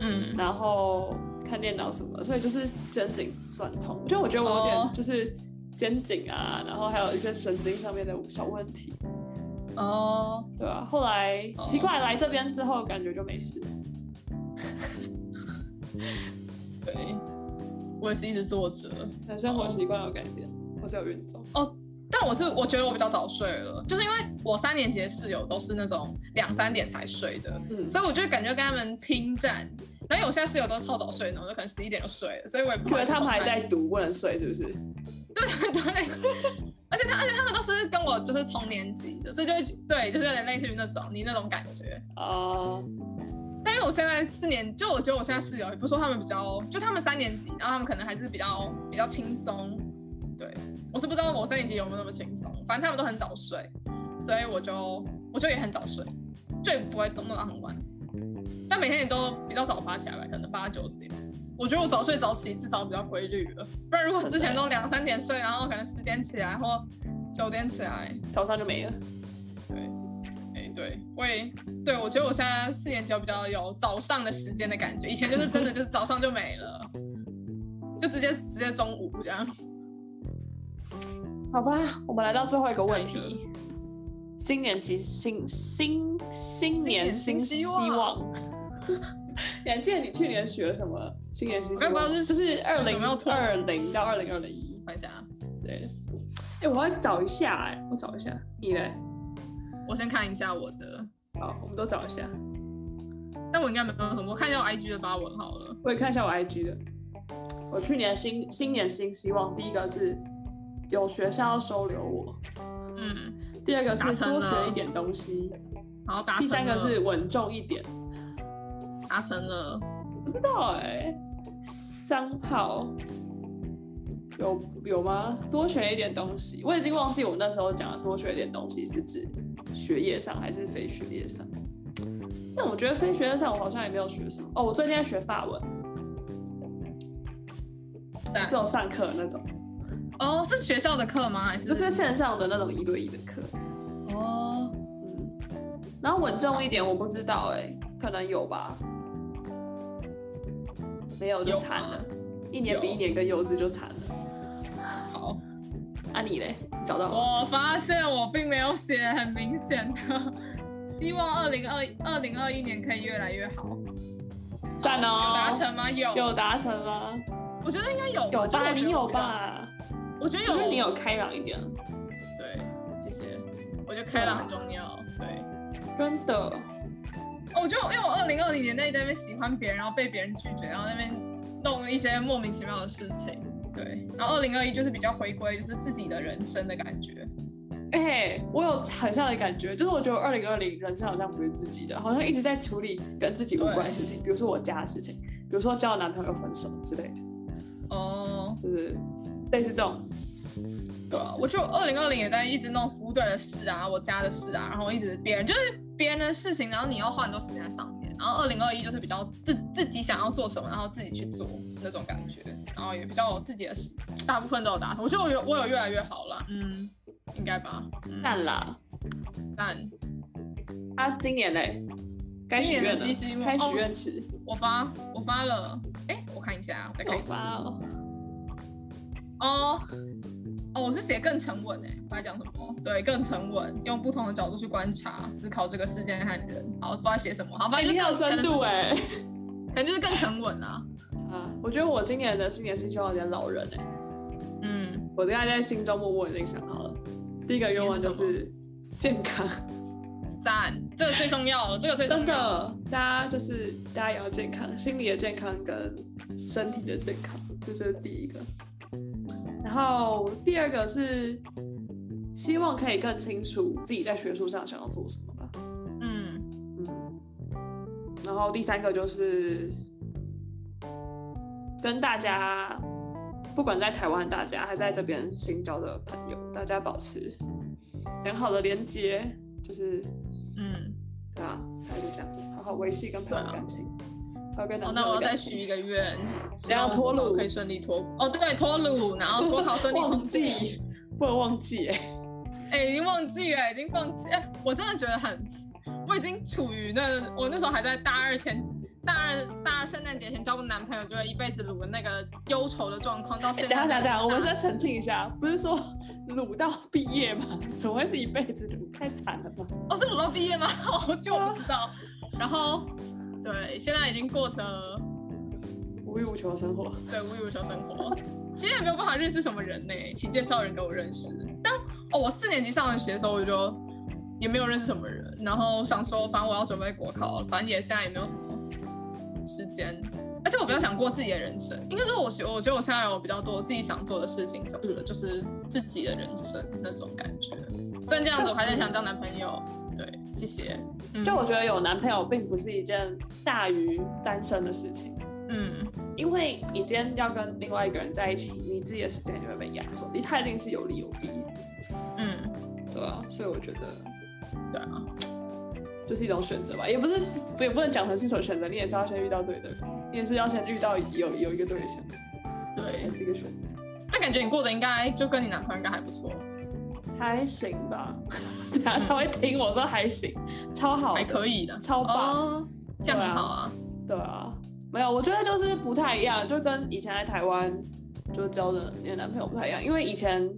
嗯，然后看电脑什么，所以就是肩颈酸痛。就我觉得我有点就是肩颈啊，然后还有一些神经上面的小问题。哦，对啊，后来奇怪来这边之后，感觉就没事。对，我也是一直坐着，但生活习惯有改变，或是有运动哦。但我是我觉得我比较早睡了，就是因为我三年级的室友都是那种两三点才睡的，嗯，所以我就感觉跟他们拼战。然后有些室友都超早睡的，我就可能十一点就睡了，所以我也不觉得他们还在读不能睡，是不是？<laughs> 对对对，而且他而且他们都是跟我就是同年级的，所以就对，就是有点类似于那种你那种感觉哦。Uh 但因为我现在四年，就我觉得我现在室友也不说他们比较，就他们三年级，然后他们可能还是比较比较轻松。对，我是不知道我三年级有没有那么轻松，反正他们都很早睡，所以我就我就也很早睡，就也不会弄到很晚。但每天也都比较早爬起来吧，可能八九点。我觉得我早睡早起至少比较规律了，不然如果之前都两三点睡，然后可能十点起来或九点起来，早上就没了。对，我也对，我觉得我现在四年级比较有早上的时间的感觉，以前就是真的就是早上就没了，就直接直接中午这样。好吧，我们来到最后一个问题，新年新新新新年新希望。你还记得你去年许了什么？新年新希望就是二零二零到二零二零一，看一下，对。哎，我要找一下，哎，我找一下，你嘞？我先看一下我的，好，我们都找一下。但我应该没有什么，我看一下我 IG 的发文好了。我也看一下我 IG 的。我去年新新年新希望，第一个是有学校要收留我，嗯。第二个是多学一点东西，好，达成了。第三个是稳重一点，达成了。不知道哎、欸，三炮有有吗？多学一点东西，我已经忘记我那时候讲的多学一点东西是指学业上还是非学业上？那我觉得非学业上我好像也没有学什么。哦，我最近在学法文，是有上课的那种。哦，是学校的课吗？还是就是线上的那种一对一的课？哦，嗯。然后稳重一点，我不知道哎、欸，可能有吧。没有就惨了，一年比一年更幼稚就惨了。好，啊你嘞？你找到我发现我并没有写很明显的，希望二零二二零二一年可以越来越好。赞哦！有达成吗？有。有达成吗？我觉得应该有。有吧？你有吧？我觉得有。我觉得你有开朗一点。对，谢谢。我觉得开朗很重要。对，真的。我就因为我二零二零年在那边喜欢别人，然后被别人拒绝，然后那边弄了一些莫名其妙的事情。对，然后二零二一就是比较回归，就是自己的人生的感觉。哎、欸，我有很像的感觉，就是我觉得二零二零人生好像不是自己的，好像一直在处理跟自己无关的事情，比如说我家的事情，比如说交男朋友分手之类的。哦，就是类似这种。对啊，我就二零二零也在一直弄服务队的事啊，我家的事啊，然后一直别人就是别人的事情，然后你要花很多时间在上面。然后二零二一就是比较自自己想要做什么，然后自己去做那种感觉，然后也比较有自己的事，大部分都有达成。我觉得我有我有越来越好了，嗯，应该吧，赞、嗯、啦，赞。啊，今年嘞，该许愿了，开许愿词，我发我发了，哎，我看一下，再看一次。哦。哦，我是写更沉稳哎，我在讲什么？对，更沉稳，用不同的角度去观察、思考这个事件和人。好，不知道写什么，好，反正就是深度哎，感觉就是更沉稳啊。<laughs> 啊，我觉得我今年的新年新希望有点老人哎。嗯，我现在在心中默默已经想好了，第一个愿望就是健康，赞，这个最重要了，这个最重要。真的，大家就是大家也要健康，心理的健康跟身体的健康，这就是第一个。然后第二个是希望可以更清楚自己在学术上想要做什么吧。嗯嗯。然后第三个就是跟大家，不管在台湾大家还在这边新交的朋友，大家保持良好的连接，就是嗯，对啊，还是这样，好好维系跟朋友感情。好，那我要再许一个愿，<laughs> 然后脱鲁可以顺利脱哦，对，脱鲁，然后国考顺利通过，不能忘记哎，哎、欸，已经忘记了，已经放弃，哎、欸，我真的觉得很，我已经处于那，我那时候还在大二前，大二大二圣诞节前交个男朋友，就会一辈子鲁的那个忧愁的状况，到现在。等下等下，我们先澄清一下，不是说鲁到毕业吗？<laughs> 怎么会是一辈子鲁？太惨了吧？哦，是鲁到毕业吗？<laughs> 我就不知道，然后。对，现在已经过着无欲无求的生活。对，无欲无求生活，<laughs> 其实也没有办法认识什么人呢，请介绍人给我认识。但哦，我四年级上学的时候，我就也没有认识什么人，然后想说，反正我要准备国考，反正也现在也没有什么时间，而且我比较想过自己的人生。应该说，我觉我觉得我现在有比较多自己想做的事情什么的，就是自己的人生那种感觉。虽然这样子，我还在想交男朋友。对，谢谢。就我觉得有男朋友并不是一件大于单身的事情。嗯，因为你今天要跟另外一个人在一起，你自己的时间就会被压缩，你他一定是有利有弊。嗯，对啊，所以我觉得，对啊，就是一种选择吧，也不是，也不能讲成是一种选择，你也是要先遇到对的，你也是要先遇到有有一个对象，对，也是一个选择。但感觉你过得应该就跟你男朋友应该还不错。还行吧，他他会听我说还行，超好，还可以的，超棒，哦、这样很好啊。对啊，没有，我觉得就是不太一样，就跟以前在台湾就交的那个男朋友不太一样，因为以前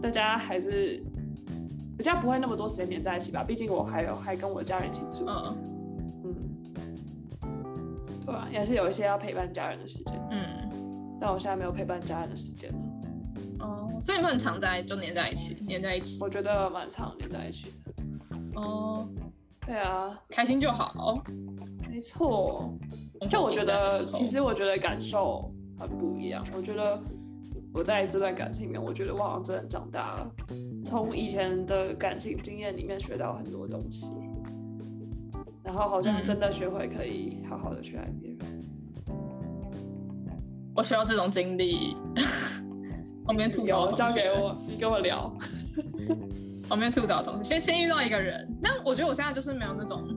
大家还是比较不会那么多时间黏在一起吧，毕竟我还有还跟我家人一起住，嗯嗯，对啊，也是有一些要陪伴家人的时间，嗯，但我现在没有陪伴家人的时间了。所以你们很常在就黏在一起，黏在一起。我觉得蛮常黏在一起的。哦，对啊，开心就好。没错。就我觉得，其实我觉得感受很不一样。我觉得我在这段感情里面，我觉得我好像真的长大了，从以前的感情经验里面学到很多东西，然后好像真的学会可以好好的去爱别人。我需要这种经历。旁边吐槽，交给我，你跟我聊。旁边吐槽的东西，先先遇到一个人，但我觉得我现在就是没有那种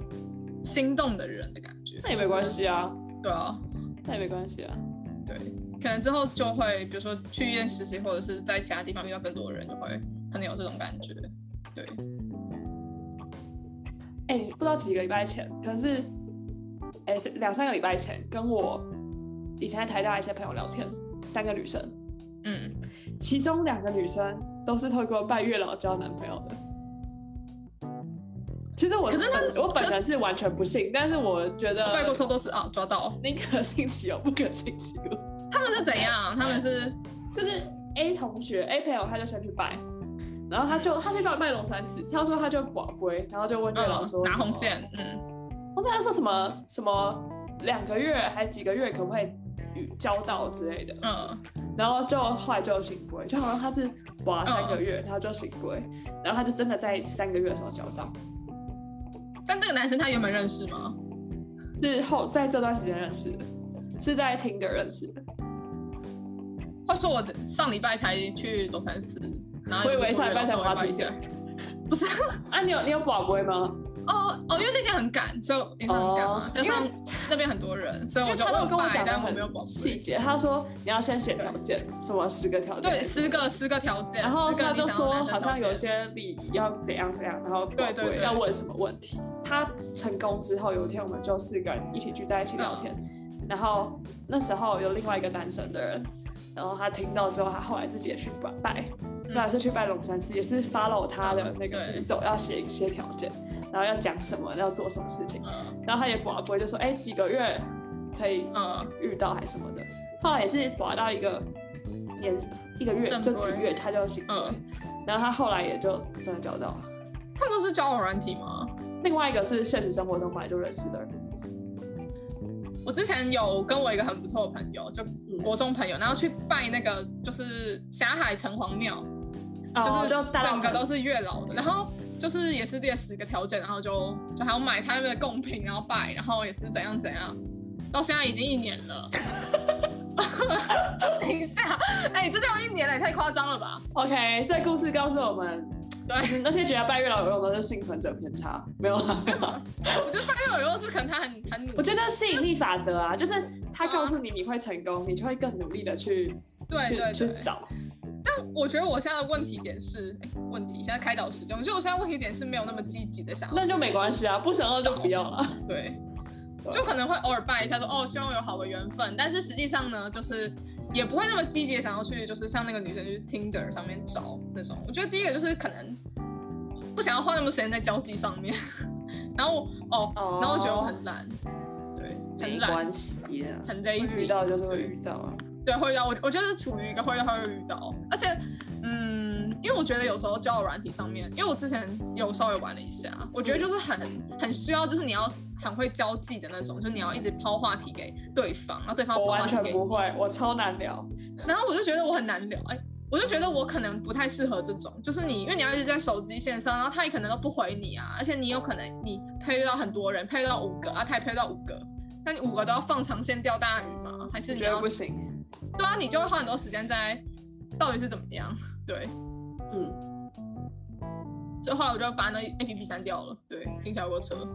心动的人的感觉。那也没关系啊，对啊，那也没关系啊。对，可能之后就会，比如说去医院实习，或者是在其他地方遇到更多的人，就会可能有这种感觉。对。哎、欸，不知道几个礼拜前，可能是哎两三个礼拜前，跟我以前在台大一些朋友聊天，三个女生。嗯，其中两个女生都是透过拜月老交男朋友的。其实我可是本我本人是完全不信，但是我觉得拜过托都是啊抓到，宁可信其有，不可信其无。他们是怎样？他们是就是 A 同学 A 朋友，他就先去拜，然后他就他先拜拜龙三次，他说他就寡归，然后就问月老说、嗯、拿红线，嗯，我跟他说什么什么两个月还几个月可不可以与交到之类的，嗯，然后就后来就行不归，就好像他是寡三个月，然后就行不归，然后他就真的在三个月的时候交到。但那个男生他原本认识吗？是后在这段时间认识的，是在 Tinder 认识的。话说我上礼拜才去龙山寺，然后我以为上礼拜才花钱。不是啊，你有你有宝贝吗？哦哦，因为那天很赶，所以也很赶嘛，加上那边很多人，所以我就跟我讲但我没有宝细节。他说你要先写条件，什么十个条件？对，十个十个条件。然后他就说好像有些礼仪要怎样怎样，然后对对要问什么问题。他成功之后，有一天我们就四个人一起聚在一起聊天，然后那时候有另外一个单身的人，然后他听到之后，他后来自己也去拜，那是去拜龙山寺，也是 follow 他的那个步骤，要写一些条件。然后要讲什么，要做什么事情，嗯、然后他也不会就说，哎，几个月可以遇到还是什么的。嗯、后来也是保到一个年一个月就几个月他就行了，嗯、然后他后来也就真的交到了。他们都是交往软体吗？另外一个是现实生活中本来就认识的人。我之前有跟我一个很不错的朋友，就国中朋友，然后去拜那个就是霞海城隍庙，哦、就是整个都是月老的，然后。就是也是列十个条件，然后就就还要买他那边的贡品，然后拜，然后也是怎样怎样，到现在已经一年了。<laughs> 等一下，哎、欸，这叫一年了，也太夸张了吧？OK，这故事告诉我们，对，那些觉得拜月老有用的是幸存者偏差，没有了。<laughs> 我觉得拜月老有用是可能他很很努力。我觉得吸引力法则啊，就是他告诉你你会成功，你就会更努力的去对对对去找。但我觉得我现在的问题点是，问题现在开导时间，我觉得我现在问题点是没有那么积极的想要，那就没关系啊，不想要就不要了。<laughs> 对，就可能会偶尔拜一下说，说哦，希望有好的缘分，但是实际上呢，就是也不会那么积极的想要去，就是像那个女生去 Tinder 上面找那种。我觉得第一个就是可能不想要花那么多时间在交际上面，然后哦，哦然后我觉得我很懒，对，很懒，没关系啊，很 lazy，遇到就是会遇到啊。对，会遇到我，我就是处于一个会遇到会遇到，而且，嗯，因为我觉得有时候交友软体上面，因为我之前有稍微玩了一下，我觉得就是很很需要，就是你要很会交际的那种，就是你要一直抛话题给对方，然后对方完全不会，我超难聊。然后我就觉得我很难聊，哎，我就觉得我可能不太适合这种，就是你，因为你要一直在手机线上，然后他也可能都不回你啊，而且你有可能你配遇到很多人，配遇到五个啊，他也配遇到五个，那你五个都要放长线钓大鱼吗？还是你觉得不行？对啊，你就会花很多时间在到底是怎么样？<laughs> 对，嗯，所以后来我就把那 APP 删掉了。对，听起来有车。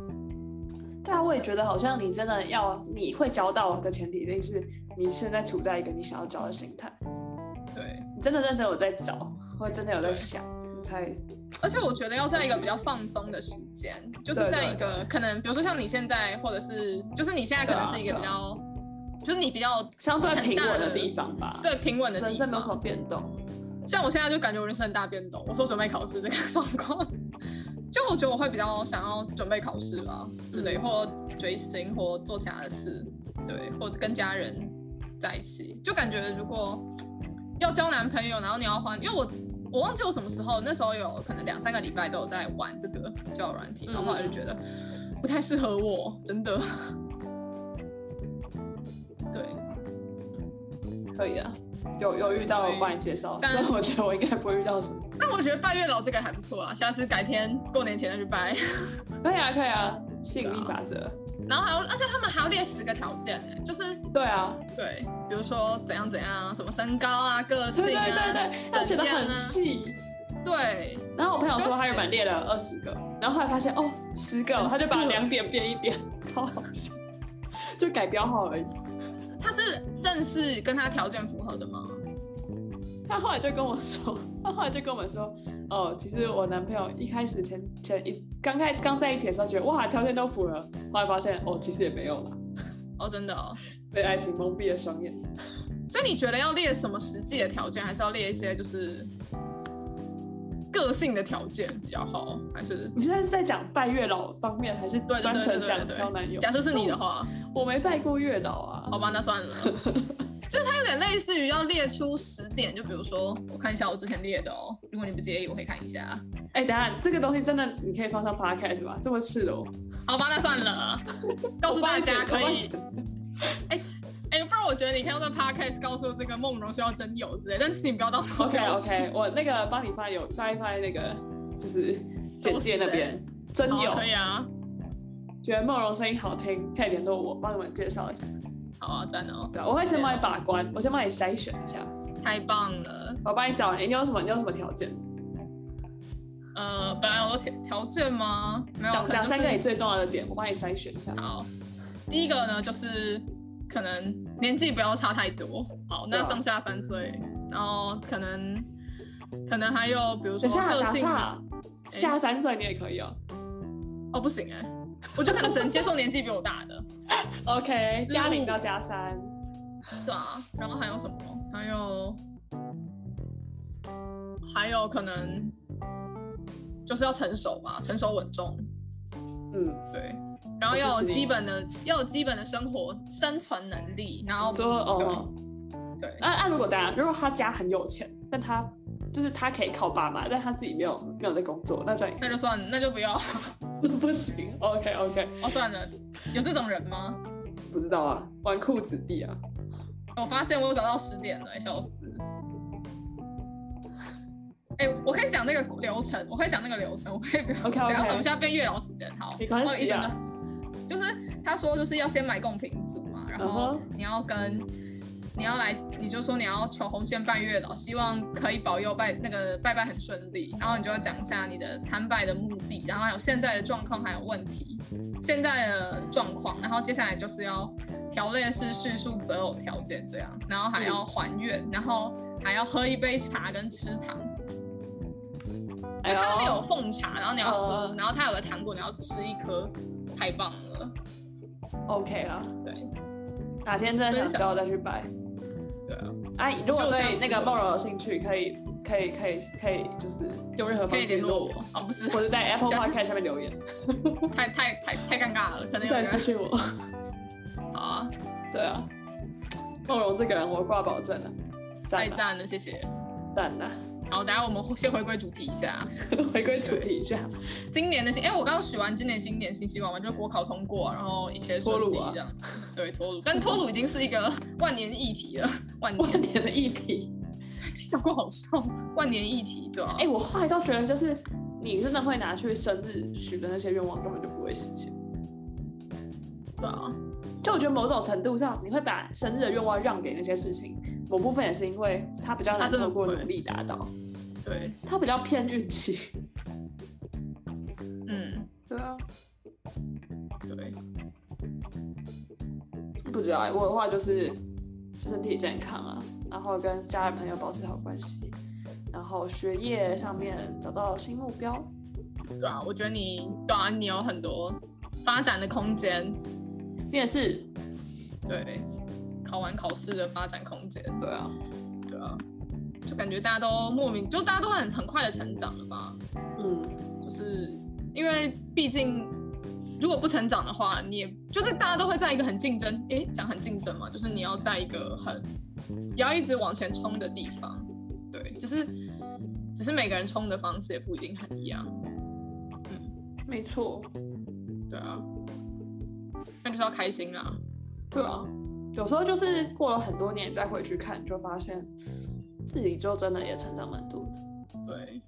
对啊，我也觉得好像你真的要你会交到的前提，就是你现在处在一个你想要交的心态。对，你真的认真有在找，或真的有在想，你才。而且我觉得要在一个比较放松的时间，就是在一个可能，比如说像你现在，或者是就是你现在可能是一个比较。就是你比较相对平稳的地方吧，对，平稳的地方，人生没有什么变动。像我现在就感觉我人生很大变动。我说准备考试这个状况，就我觉得我会比较想要准备考试吧之类，或追星，或做其他的事，对，或跟家人在一起。就感觉如果要交男朋友，然后你要换，因为我我忘记我什么时候，那时候有可能两三个礼拜都有在玩这个交友软体，然后后来就觉得不太适合我，真的。对，可以啊，有有遇到我帮你介绍，但是我觉得我应该不会遇到什么。但我觉得拜月老这个还不错啊，下次改天过年前再去拜。<laughs> 可以啊，可以啊，吸引力法则。然后还有，而且他们还要列十个条件呢，就是对啊，对，比如说怎样怎样，什么身高啊、个性啊，对对对对，他写的很细。对，然后我朋友说他原本列了二十个，然后后来发现哦，十个，他就把两点变一点，超好笑，<laughs> 就改标号而已。他是认识跟他条件符合的吗？他后来就跟我说，他后来就跟我们说，<laughs> 哦，其实我男朋友一开始前前一刚开刚在一起的时候觉得哇条件都符合，后来发现哦其实也没有啦。哦真的哦，<laughs> 被爱情蒙蔽了双眼。所以你觉得要列什么实际的条件，还是要列一些就是个性的条件比较好？还是你现在是在讲拜月老方面，还是单纯讲挑男友？假设是你的话，我没拜过月老啊。好吧，那算了。<laughs> 就是它有点类似于要列出十点，就比如说我看一下我之前列的哦，如果你不介意，我可以看一下。哎、欸，等下这个东西真的你可以放上 podcast 吗？这么赤裸？好吧，那算了，<laughs> 告诉大家可以。哎。哎、欸，不然我觉得你可以用这 podcast 告诉这个梦蓉需要真友之类，但请不要到时候。OK OK，我那个帮你发有发一发那个就是简介那边真友可以啊。觉得梦蓉声音好听，可以联络我，帮你们介绍一下。好啊，赞哦。对，我会先帮你把关，我先帮你筛选一下。太棒了，我帮你找。你有什么？你有什么条件？呃，本来有条条件吗？没有。讲讲三个你最重要的点，我帮你筛选一下。好，第一个呢就是。可能年纪不要差太多，好，那上下三岁，然后可能可能还有比如说个性，下三岁你也可以哦。哦，不行哎，我就可能只能接受年纪比我大的。<laughs> OK，加零到加三。对啊，然后还有什么？还有还有可能就是要成熟吧，成熟稳重。嗯，对。然后要有基本的，要有基本的生活生存能力。然后说哦，对，那那如果大家如果他家很有钱，但他就是他可以靠爸妈，但他自己没有没有在工作，那就那就算，那就不要，<laughs> 不行。OK OK，哦算了，有这种人吗？不知道啊，纨绔子弟啊。我发现我有找到十点了，笑死。哎、欸，我可以讲那个流程，我可以讲那个流程，我可以不要。OK OK，我们现在变月老时间，好，没关系啊。就是他说，就是要先买贡品组嘛，然后你要跟你要来，你就说你要求红线拜月老，希望可以保佑拜那个拜拜很顺利，然后你就要讲一下你的参拜的目的，然后还有现在的状况还有问题，现在的状况，然后接下来就是要条列式叙述择偶条件这样，然后还要还愿，然后还要喝一杯茶跟吃糖，就他那边有奉茶，然后你要喝，然后他有个糖果你要吃一颗，太棒了。OK 啦，对，哪天真的想叫我再去拜。对啊，哎、啊，如果对那个梦柔有兴趣，可以可以可以可以，就是用任何方式联络我，哦不是，或者在 <laughs> Apple Podcast 下面留言。<laughs> 太太太太尴尬了，可能有人。私信我。<laughs> 好啊，对啊，梦柔这个人我挂保证了，太赞了，谢谢，赞了。好，等下我们先回归主题一下，<laughs> 回归主题一下。今年的新，哎、欸，我刚刚许完今年新年新希望嘛，就是国考通过，然后一切顺利这样子。对，脱鲁，但脱鲁已经是一个万年议题了，万年，万年的议题，<laughs> 小过好笑，万年议题，对啊。哎、欸，我后来倒觉得，就是你真的会拿去生日许的那些愿望，根本就不会实现。对啊，就我觉得某种程度上，你会把生日的愿望让给那些事情。某部分也是因为他比较难透过努力达到，对，他比较偏运气。嗯，对啊，对，不知道我的话就是身体健康啊，然后跟家人朋友保持好关系，然后学业上面找到新目标。对啊，我觉得你对、啊、你有很多发展的空间，你也是，对。考完考试的发展空间，对啊，对啊，就感觉大家都莫名，就大家都很很快的成长了吧？嗯，就是因为毕竟如果不成长的话，你也就是大家都会在一个很竞争，诶，讲很竞争嘛，就是你要在一个很要一直往前冲的地方，对，只是只是每个人冲的方式也不一定很一样，嗯，没错，对啊，那就是要开心啦，对啊。有时候就是过了很多年再回去看，就发现自己就真的也成长蛮多的。对，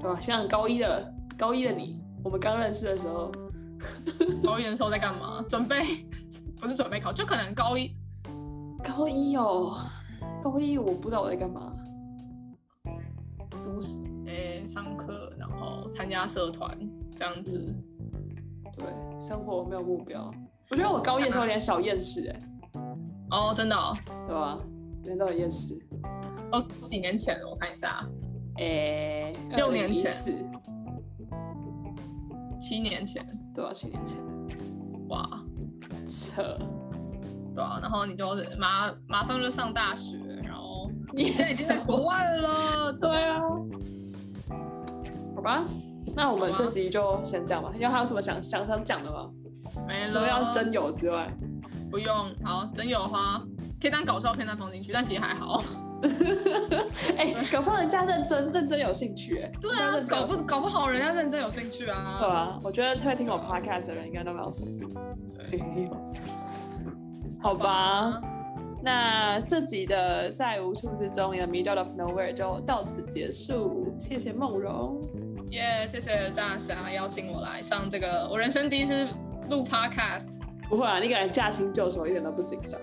对吧？像高一的高一的你，我们刚认识的时候，<laughs> 高一的时候在干嘛？准备不是准备考，就可能高一高一哦，高一我不知道我在干嘛，读诶、欸、上课，然后参加社团这样子。对，生活没有目标。我觉得我高一的时候有点小厌世哎。哦，真的哦，对啊？人都很厌世。哦，几年前我看一下，诶、欸，六年前，七年前，对啊，七年前。哇，扯，对啊，然后你就马马上就上大学，然后你现在已经在国外了，对啊，好吧，那我们这集就先这样吧。因为还有什么想想想讲的吗？没了，除了要真友之外，不用。好，真有花可以当搞笑片段放进去，但其实还好。<laughs> 哎、欸，搞不好人家认真认真有兴趣哎、欸。对啊，搞不搞不好人家认真有兴趣啊。对啊，我觉得会听我 podcast 的人应该都没有深度。好吧，那这集的在无处之中，in the middle of nowhere 就到此结束。谢谢梦荣，耶，yeah, 谢谢大侠邀请我来上这个我人生第一次录 podcast。不会啊，你感觉驾轻就熟，一点都不紧张。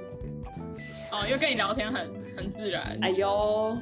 哦，因为跟你聊天很很自然。哎呦。